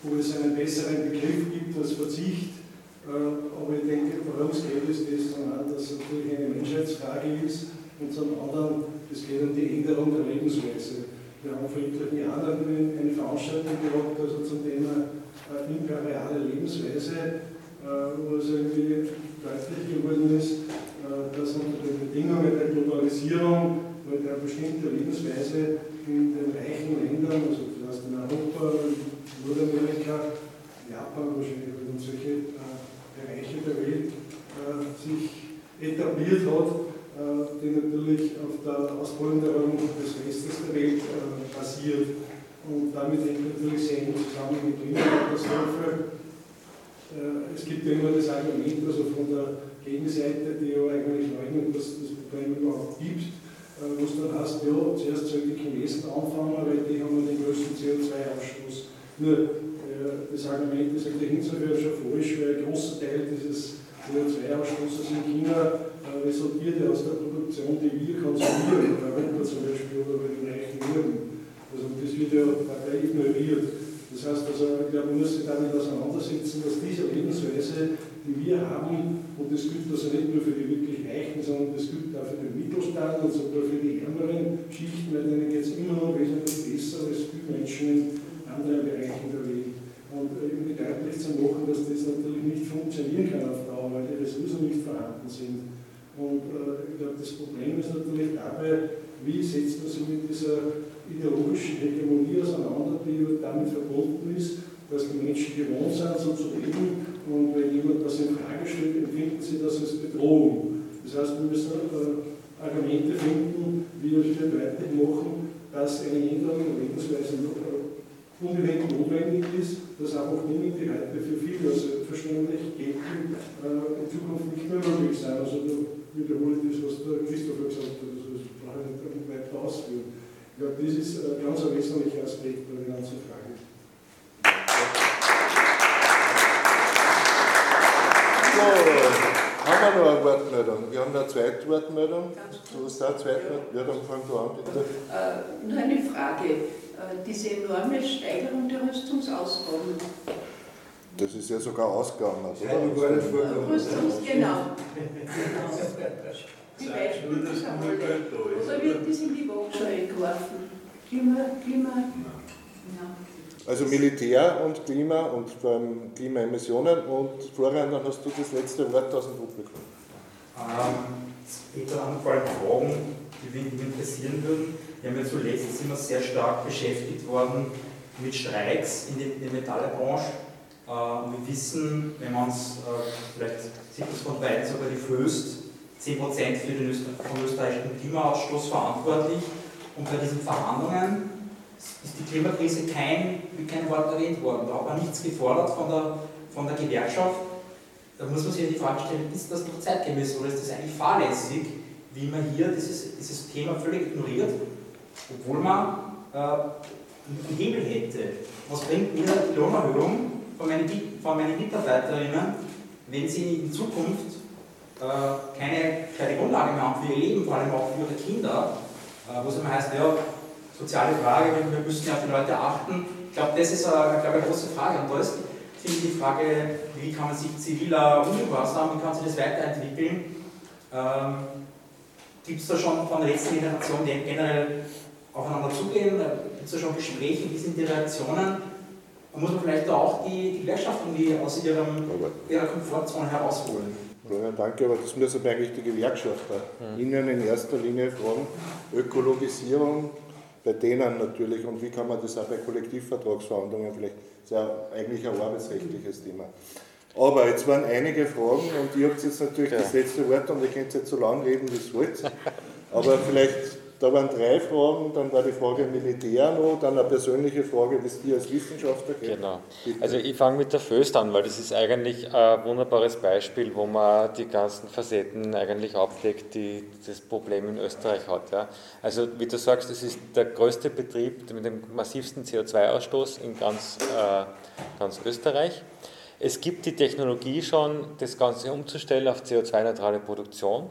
wo es einen besseren Begriff gibt als Verzicht. Äh, aber ich denke, vor uns geht es das zum einen, dass es natürlich eine Menschheitsfrage ist und zum anderen, es geht um die Änderung der Lebensweise. Wir haben vor etlichen Jahren eine Veranstaltung gehabt, also zum Thema äh, imperiale Lebensweise, wo es irgendwie deutlich geworden ist, dass unter den Bedingungen der Globalisierung mit einer bestimmten Lebensweise in den reichen Ländern, also zuerst in Europa, Nordamerika, Japan wahrscheinlich und solche äh, Bereiche der Welt äh, sich etabliert hat, äh, die natürlich auf der Ausplünderung des Restes der Welt äh, basiert. Und damit hängt natürlich sehr eng zusammen mit Klimakatastrophe. Äh, es gibt ja immer das Argument, also von der Gegenseite, die ja eigentlich leugnet, dass das Problem überhaupt gibt äh, wo es dann heißt, ja, zuerst sollen die Chinesen anfangen, weil die haben den größten CO2-Ausstoß. Nur äh, das Argument ist eigentlich insofern schon falsch, weil ein großer Teil dieses CO2-Ausstoßes in China äh, resultiert ja aus der Produktion, die wir konsumieren, in Europa zum Beispiel oder bei den reichen Norden. Also das wird ja dabei ignoriert. Das heißt also, ich glaube, man muss sich damit auseinandersetzen, dass diese Lebensweise, die wir haben, und das gilt also nicht nur für die wirklich Reichen, sondern das gilt auch für den Mittelstand und sogar für die ärmeren Schichten, weil denen geht es immer noch wesentlich besser als viele Menschen in anderen Bereichen der Welt. Und irgendwie deutlich zu machen, dass das natürlich nicht funktionieren kann auf Weil die Ressourcen nicht vorhanden sind. Und äh, ich glaube, das Problem ist natürlich dabei, wie setzt man sich mit dieser ideologischen Hegemonie auseinander, die damit verbunden ist, dass die Menschen gewohnt sind, so zu leben. Und wenn jemand das in Frage stellt, empfinden sie das als Bedrohung. Das heißt, wir müssen äh, Argumente finden, wie wir deutlich machen, dass eine Änderung der Lebensweise äh, unbedingt notwendig ist, dass einfach heute für viele selbstverständlich gelten, äh, in Zukunft nicht mehr möglich sein. Also da wiederhole ich das, was der Christopher gesagt hat. Also brauche ich nicht weiter ausführen. Ja, das ist ein ganz wesentlicher Aspekt bei der ganzen Frage. So, haben wir noch eine Wortmeldung? Wir haben noch eine zweite Wortmeldung. Du hast eine zweite Wortmeldung? Ja, dann fang du an, bitte. Äh, nur eine Frage. Äh, diese enorme Steigerung der Rüstungsausgaben. Das ist ja sogar Ausgaben, oder? Rüstungs, genau. Die Beispiele dieser Rolle. Oder wird das in die Waagschale geworfen? Klima, Klima, ja. Also Militär und Klima und vor allem Klimaemissionen. Und Florian, dann hast du das letzte Wort aus dem Publikum. Ähm, später haben vor allem Fragen, die mich interessieren würden. Wir haben ja zuletzt sind sehr stark beschäftigt worden mit Streiks in der, der Metallbranche. Äh, wir wissen, wenn man es, äh, vielleicht sieht das von beiden sogar die Föst, 10% für den Öster vom österreichischen Klimaausstoß verantwortlich. Und bei diesen Verhandlungen ist die Klimakrise kein, kein Wort erwähnt worden. Da hat man nichts gefordert von der, von der Gewerkschaft. Da muss man sich die Frage stellen, ist das noch zeitgemäß oder ist das eigentlich fahrlässig, wie man hier dieses, dieses Thema völlig ignoriert, obwohl man äh, einen Hebel hätte. Was bringt mir die Lohnerhöhung von meinen, von meinen Mitarbeiterinnen, wenn sie in Zukunft äh, keine, keine Grundlage mehr haben für ihr Leben, vor allem auch für ihre Kinder, äh, wo es immer heißt, ja, soziale Frage, wir müssen ja auf die Leute achten. Ich glaube, das ist eine, glaube, eine große Frage. Und da ist finde die Frage, wie kann man sich ziviler Ungehorsam, wie kann sich das weiterentwickeln? Ähm, Gibt es da schon von der letzten Generation, die generell aufeinander zugehen? Gibt es da schon Gespräche? Wie sind die Reaktionen? Da muss man vielleicht auch die, die Gewerkschaft irgendwie aus ihrem, ihrer Komfortzone herausholen. Ja, danke, aber das müssen eigentlich die Gewerkschafter mhm. Ihnen in erster Linie fragen. Ökologisierung, bei denen natürlich und wie kann man das auch bei Kollektivvertragsverhandlungen vielleicht, das ist ja eigentlich ein arbeitsrechtliches Thema. Aber jetzt waren einige Fragen und ihr habt jetzt natürlich ja. das letzte Wort und ihr könnt jetzt so lange reden, wie ihr wollt. Aber vielleicht da waren drei Fragen, dann war die Frage Militär noch, dann eine persönliche Frage, was dir als Wissenschaftler geht. Genau. Also ich fange mit der Föst an, weil das ist eigentlich ein wunderbares Beispiel, wo man die ganzen Facetten eigentlich abdeckt, die das Problem in Österreich hat. Ja. Also wie du sagst, das ist der größte Betrieb mit dem massivsten CO2-Ausstoß in ganz, äh, ganz Österreich. Es gibt die Technologie schon, das Ganze umzustellen auf CO2-neutrale Produktion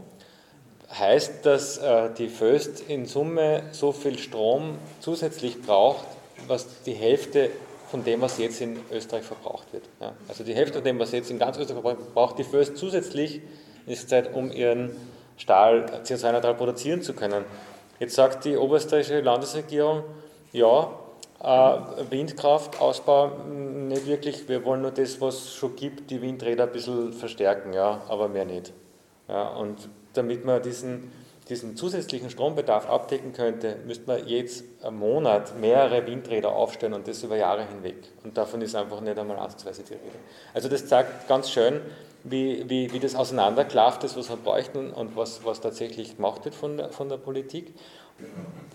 heißt, dass äh, die Föst in Summe so viel Strom zusätzlich braucht, was die Hälfte von dem, was jetzt in Österreich verbraucht wird. Also die Hälfte von dem, was jetzt in ganz Österreich verbraucht wird, braucht die Föst zusätzlich in dieser Zeit, um ihren Stahl CO2-neutral produzieren zu können. Jetzt sagt die oberösterreichische Landesregierung, ja, äh, Windkraftausbau nicht wirklich, wir wollen nur das, was es schon gibt, die Windräder ein bisschen verstärken, ja, aber mehr nicht. Ja, und damit man diesen, diesen zusätzlichen Strombedarf abdecken könnte, müsste man jetzt am Monat mehrere Windräder aufstellen und das über Jahre hinweg. Und davon ist einfach nicht einmal ansatzweise die Rede. Also das zeigt ganz schön, wie, wie, wie das auseinanderklafft ist, was wir bräuchten und was, was tatsächlich gemacht wird von der, von der Politik.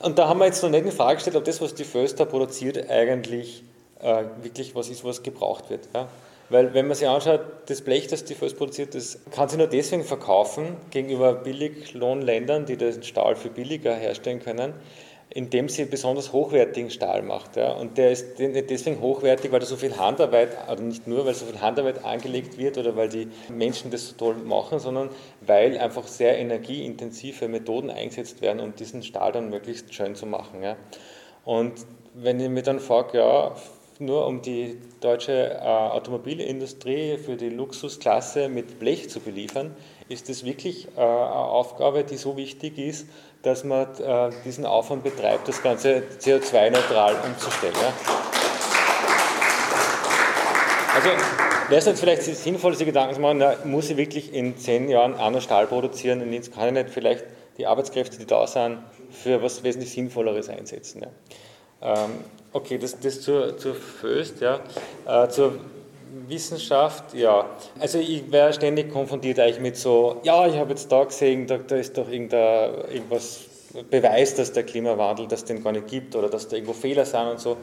Und da haben wir jetzt noch nicht in Frage gestellt, ob das, was die Föster produziert, eigentlich äh, wirklich was ist, was gebraucht wird. Ja? Weil wenn man sich anschaut, das Blech, das die First produziert, das kann sie nur deswegen verkaufen gegenüber Billiglohnländern, die den Stahl viel billiger herstellen können, indem sie besonders hochwertigen Stahl macht. Ja. Und der ist deswegen hochwertig, weil da so viel Handarbeit, also nicht nur, weil so viel Handarbeit angelegt wird oder weil die Menschen das so toll machen, sondern weil einfach sehr energieintensive Methoden eingesetzt werden, um diesen Stahl dann möglichst schön zu machen. Ja. Und wenn ich mir dann frage, ja, nur um die deutsche äh, Automobilindustrie für die Luxusklasse mit Blech zu beliefern, ist das wirklich äh, eine Aufgabe, die so wichtig ist, dass man äh, diesen Aufwand betreibt, das Ganze CO2-neutral umzustellen. Ja? Also wäre es jetzt vielleicht sinnvoll, sich Gedanken zu machen, na, muss ich wirklich in zehn Jahren anderen Stahl produzieren und jetzt kann ich nicht vielleicht die Arbeitskräfte, die da sind, für was wesentlich Sinnvolleres einsetzen. Ja? Ähm, Okay, das, das zur, zur Föst, ja. Äh, zur Wissenschaft, ja. Also ich wäre ständig konfrontiert eigentlich mit so, ja, ich habe jetzt da gesehen, da, da ist doch irgendwas Beweis, dass der Klimawandel, dass den gar nicht gibt oder dass da irgendwo Fehler sind und so.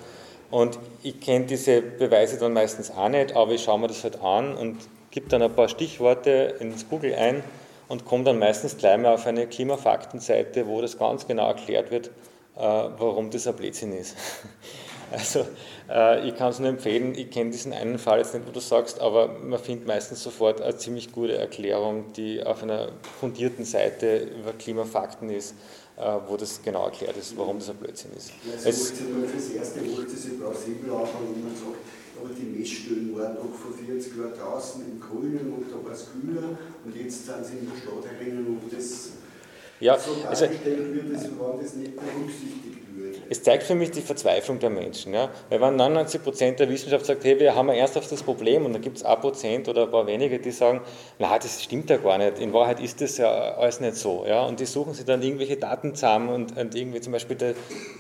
Und ich kenne diese Beweise dann meistens auch nicht, aber ich schaue mir das halt an und gebe dann ein paar Stichworte ins Google ein und komme dann meistens gleich mal auf eine Klimafaktenseite, wo das ganz genau erklärt wird, äh, warum das ein Blödsinn ist. Also äh, ich kann es nur empfehlen, ich kenne diesen einen Fall jetzt nicht, wo du sagst, aber man findet meistens sofort eine ziemlich gute Erklärung, die auf einer fundierten Seite über Klimafakten ist, äh, wo das genau erklärt ist, warum das ein Blödsinn ist. Ja, so es, das erste wollte sie plausibel anfangen, wo man sagt, aber die Messstellen waren doch vor 40 Jahren draußen im Grünen und da war es kühler und jetzt sind sie in der Stadt herinnen und das ja, so also, dargestellt wird, als wenn das nicht berücksichtigt es zeigt für mich die Verzweiflung der Menschen. Ja? Weil wenn 99 Prozent der Wissenschaft sagt, hey, wir haben ein ernsthaftes Problem und dann gibt es ein Prozent oder ein paar wenige, die sagen, na, das stimmt ja gar nicht. In Wahrheit ist das ja alles nicht so. Ja? Und die suchen sich dann irgendwelche Daten zusammen und, und irgendwie zum Beispiel der,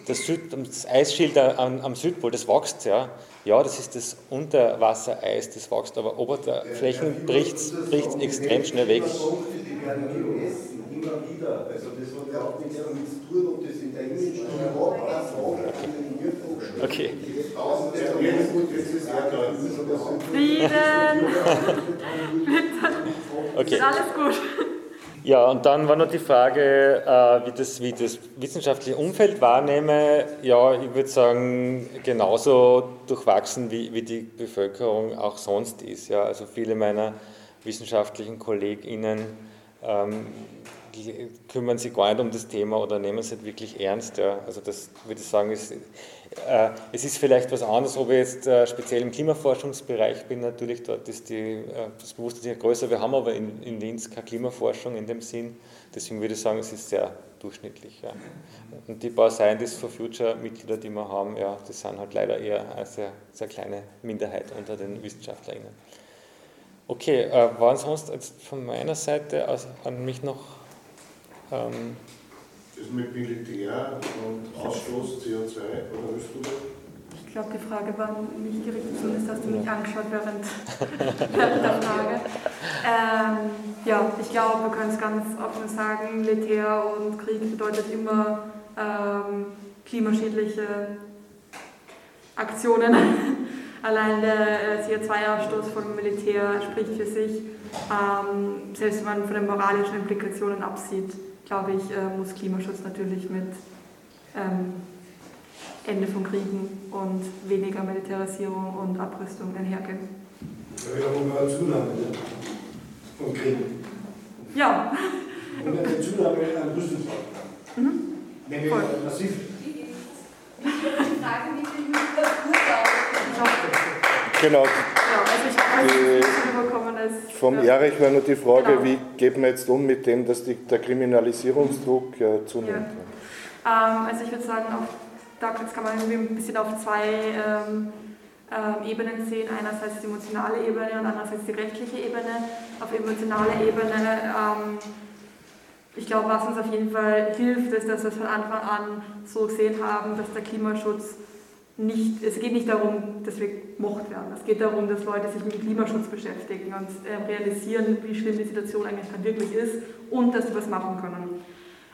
der Süd, das Eisschild am, am, Südpol, das wächst. Ja? ja, das ist das Unterwassereis, das wächst, aber Oberflächen bricht es extrem schnell weg. Die werden gemessen, immer wieder. Also das hat ja auch nichts damit zu tun, ob das in der Image Okay. Frieden! okay. Ist alles gut. Ja, und dann war noch die Frage, äh, wie, das, wie das wissenschaftliche Umfeld wahrnehme. Ja, ich würde sagen, genauso durchwachsen, wie, wie die Bevölkerung auch sonst ist. Ja, also viele meiner wissenschaftlichen KollegInnen ähm, kümmern sich gar nicht um das Thema oder nehmen es nicht wirklich ernst. Ja. Also das würde ich sagen, ist, äh, es ist vielleicht was anderes, ob ich jetzt äh, speziell im Klimaforschungsbereich bin, natürlich, dort ist die, äh, das Bewusstsein größer. Wir haben aber in, in Linz keine Klimaforschung in dem Sinn, deswegen würde ich sagen, es ist sehr durchschnittlich. Ja. Und die paar Scientists for Future Mitglieder, die wir haben, ja, das sind halt leider eher eine sehr, sehr kleine Minderheit unter den WissenschaftlerInnen. Okay, äh, waren sonst jetzt von meiner Seite aus an mich noch ähm, das mit Militär und Ausstoß CO2, oder das? Ich glaube, die Frage war nicht gerichtet, zumindest hast du mich angeschaut während, während der Frage. Ähm, ja, ich glaube, wir können es ganz offen sagen, Militär und Krieg bedeutet immer ähm, klimaschädliche Aktionen. Allein der äh, CO2-Ausstoß vom Militär spricht für sich, ähm, selbst wenn man von den moralischen Implikationen absieht glaube ich, äh, muss Klimaschutz natürlich mit ähm, Ende von Kriegen und weniger Militarisierung und Abrüstung einhergehen. Ja, wiederum eine Zunahme von Kriegen. Ja. Und eine Zunahme an Rüstungswaffen. Mhm. Nämlich Voll. massiv. Die Frage mit dem Genau. Ja, also ich weiß, vom ja. Erich war nur die Frage, genau. wie geht man jetzt um mit dem, dass die, der Kriminalisierungsdruck äh, zunimmt? Ja. Ähm, also ich würde sagen, auf, da kann man irgendwie ein bisschen auf zwei ähm, ähm, Ebenen sehen. Einerseits die emotionale Ebene und andererseits die rechtliche Ebene. Auf emotionaler Ebene, ähm, ich glaube, was uns auf jeden Fall hilft, ist, dass wir von Anfang an so gesehen haben, dass der Klimaschutz nicht, es geht nicht darum, dass wir gemocht werden. Es geht darum, dass Leute sich mit Klimaschutz beschäftigen und äh, realisieren, wie schlimm die Situation eigentlich dann wirklich ist und dass sie was machen können.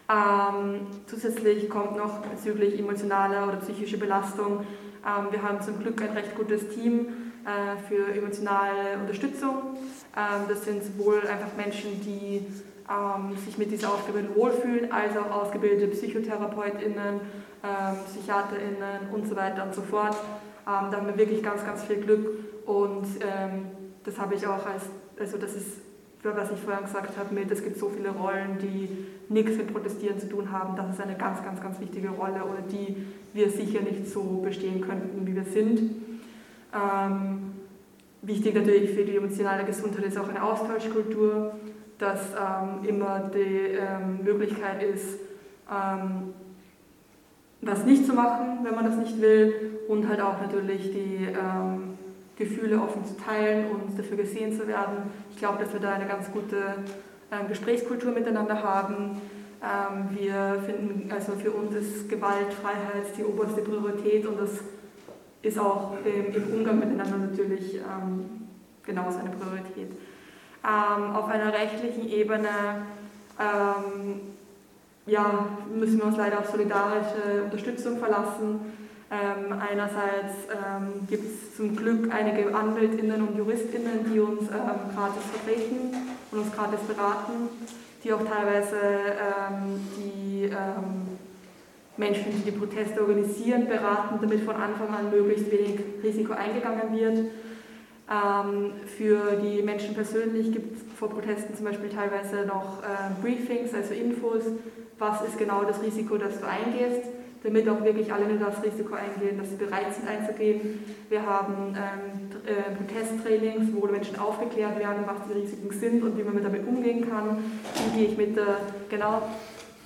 Ähm, zusätzlich kommt noch bezüglich emotionaler oder psychischer Belastung, ähm, wir haben zum Glück ein recht gutes Team äh, für emotionale Unterstützung. Ähm, das sind sowohl einfach Menschen, die ähm, sich mit dieser Aufgabe wohlfühlen, als auch ausgebildete PsychotherapeutInnen, ähm, PsychiaterInnen und so weiter und so fort. Ähm, da haben wir wirklich ganz, ganz viel Glück und ähm, das habe ich auch als, also das ist, was ich vorhin gesagt habe, mit, es gibt so viele Rollen, die nichts mit Protestieren zu tun haben. Das ist eine ganz, ganz, ganz wichtige Rolle, ohne die wir sicher nicht so bestehen könnten, wie wir sind. Ähm, wichtig natürlich für die emotionale Gesundheit ist auch eine Austauschkultur, dass ähm, immer die ähm, Möglichkeit ist, was nicht zu machen, wenn man das nicht will und halt auch natürlich die ähm, Gefühle offen zu teilen und dafür gesehen zu werden. Ich glaube, dass wir da eine ganz gute ähm, Gesprächskultur miteinander haben. Ähm, wir finden, also für uns ist Gewaltfreiheit die oberste Priorität und das ist auch im, im Umgang miteinander natürlich ähm, genauso eine Priorität. Ähm, auf einer rechtlichen Ebene ähm, ja, müssen wir uns leider auf solidarische Unterstützung verlassen. Ähm, einerseits ähm, gibt es zum Glück einige Anwältinnen und Juristinnen, die uns ähm, gratis vertreten und uns gratis beraten, die auch teilweise ähm, die ähm, Menschen, die die Proteste organisieren, beraten, damit von Anfang an möglichst wenig Risiko eingegangen wird. Ähm, für die Menschen persönlich gibt es vor Protesten zum Beispiel teilweise noch äh, Briefings, also Infos, was ist genau das Risiko, das du eingehst, damit auch wirklich alle nur das Risiko eingehen, dass sie bereit sind einzugehen. Wir haben ähm, äh, Protesttrainings, wo Menschen aufgeklärt werden, was die Risiken sind und wie man damit umgehen kann. Wie gehe ich mit der, genau,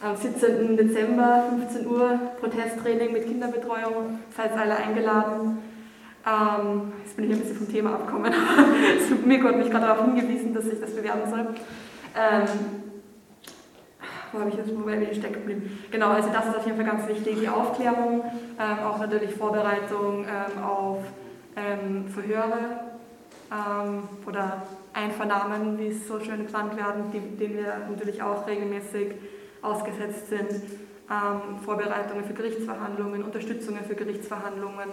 am 17. Dezember, 15 Uhr, Protesttraining mit Kinderbetreuung, seid alle eingeladen. Ähm, jetzt bin ich ein bisschen vom Thema abgekommen. Mirko hat mich gerade darauf hingewiesen, dass ich das bewerben soll. Ähm, wo habe ich jetzt wo bin ich stecken geblieben? Genau, also das ist auf jeden Fall ganz wichtig, die Aufklärung, ähm, auch natürlich Vorbereitung ähm, auf ähm, Verhöre ähm, oder Einvernahmen, wie es so schön genannt werden, die, denen wir natürlich auch regelmäßig ausgesetzt sind, ähm, Vorbereitungen für Gerichtsverhandlungen, Unterstützungen für Gerichtsverhandlungen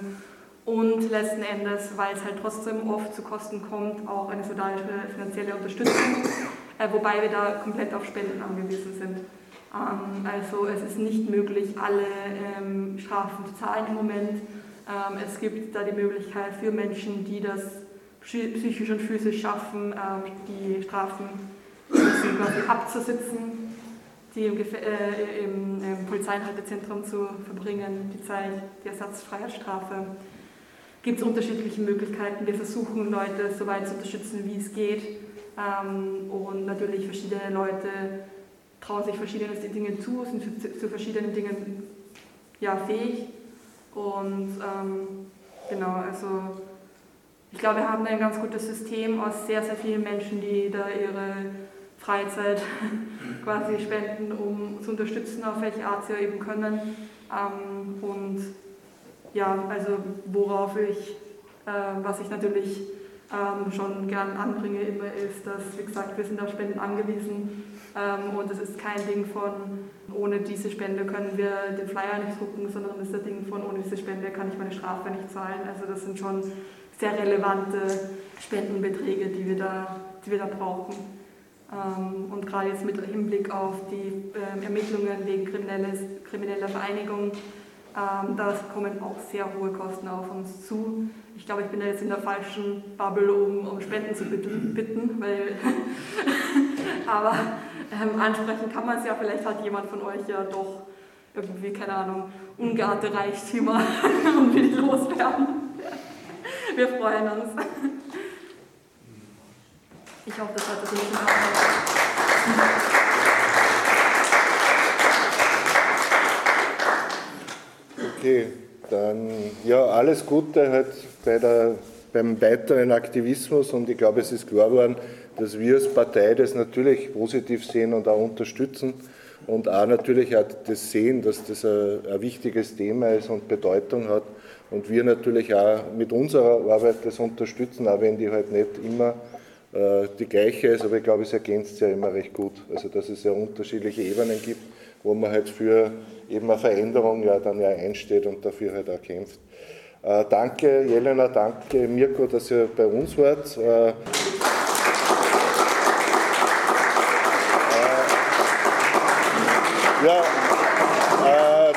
und letzten Endes, weil es halt trotzdem oft zu Kosten kommt, auch eine solidarische finanzielle Unterstützung, äh, wobei wir da komplett auf Spenden angewiesen sind. Ähm, also es ist nicht möglich, alle ähm, Strafen zu zahlen im Moment. Ähm, es gibt da die Möglichkeit für Menschen, die das psychisch und physisch schaffen, ähm, die Strafen abzusitzen, die im, äh, im, im Polizeieinhaltezentrum zu verbringen, die Zeit, die Ersatzfreiheitsstrafe gibt es unterschiedliche Möglichkeiten. Wir versuchen Leute so weit zu unterstützen, wie es geht. Ähm, und natürlich verschiedene Leute trauen sich verschiedene Dinge zu, sind zu, verschiedenen Dingen ja, fähig. Und ähm, genau, also ich glaube, wir haben ein ganz gutes System aus sehr, sehr vielen Menschen, die da ihre Freizeit quasi spenden, um zu unterstützen, auf welche Art sie eben können. Ähm, und ja, also worauf ich, äh, was ich natürlich ähm, schon gern anbringe immer ist, dass, wie gesagt, wir sind auf Spenden angewiesen ähm, und es ist kein Ding von, ohne diese Spende können wir den Flyer nicht drucken, sondern es ist ein Ding von, ohne diese Spende kann ich meine Strafe nicht zahlen. Also das sind schon sehr relevante Spendenbeträge, die wir da, die wir da brauchen. Ähm, und gerade jetzt mit Hinblick auf die ähm, Ermittlungen wegen krimineller Vereinigung ähm, da kommen auch sehr hohe Kosten auf uns zu. Ich glaube, ich bin da jetzt in der falschen Bubble, um, um Spenden zu bitten, bitten weil aber ähm, ansprechen kann man es ja. Vielleicht hat jemand von euch ja doch irgendwie, keine Ahnung, ungeahnte Reichtümer und will die loswerden. Wir freuen uns. Ich hoffe, das hat das nicht Okay, dann ja, alles Gute halt bei der, beim weiteren Aktivismus und ich glaube, es ist klar geworden, dass wir als Partei das natürlich positiv sehen und auch unterstützen und auch natürlich auch das sehen, dass das ein, ein wichtiges Thema ist und Bedeutung hat und wir natürlich auch mit unserer Arbeit das unterstützen, auch wenn die halt nicht immer äh, die gleiche ist, aber ich glaube, es ergänzt ja immer recht gut. Also dass es ja unterschiedliche Ebenen gibt, wo man halt für eben eine Veränderung ja dann ja einsteht und dafür halt auch kämpft. Äh, danke Jelena, danke Mirko, dass ihr bei uns wart. Äh, äh ja, äh,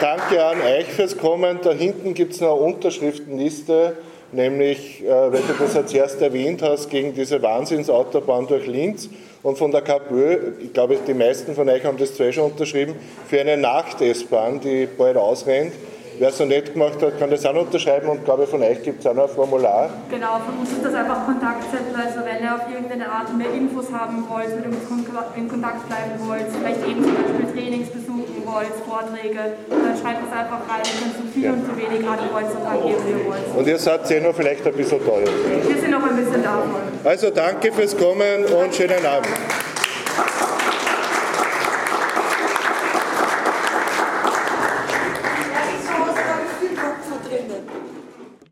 danke an euch fürs Kommen. Da hinten gibt es eine Unterschriftenliste nämlich, äh, weil du das als erst erwähnt hast, gegen diese Wahnsinnsautobahn durch Linz und von der KPÖ, ich glaube, die meisten von euch haben das zwar schon unterschrieben, für eine Nacht-S-Bahn, die bald ausrennt. Wer es noch nicht gemacht hat, kann das auch unterschreiben und glaube von euch gibt es auch noch ein Formular. Genau, von uns ist das einfach Kontaktzettel. Also wenn ihr auf irgendeine Art mehr Infos haben wollt, mit uns in Kontakt bleiben wollt, vielleicht eben zum Beispiel Trainings besuchen wollt, Vorträge, dann schreibt es einfach rein. Ihr könnt so viel ja. und so wenig Kreuzantrag geben, wie ihr wollt. Und ihr seid eh noch vielleicht ein bisschen teuer. Wir sind noch ein bisschen davon. Also danke fürs Kommen und schönen Abend.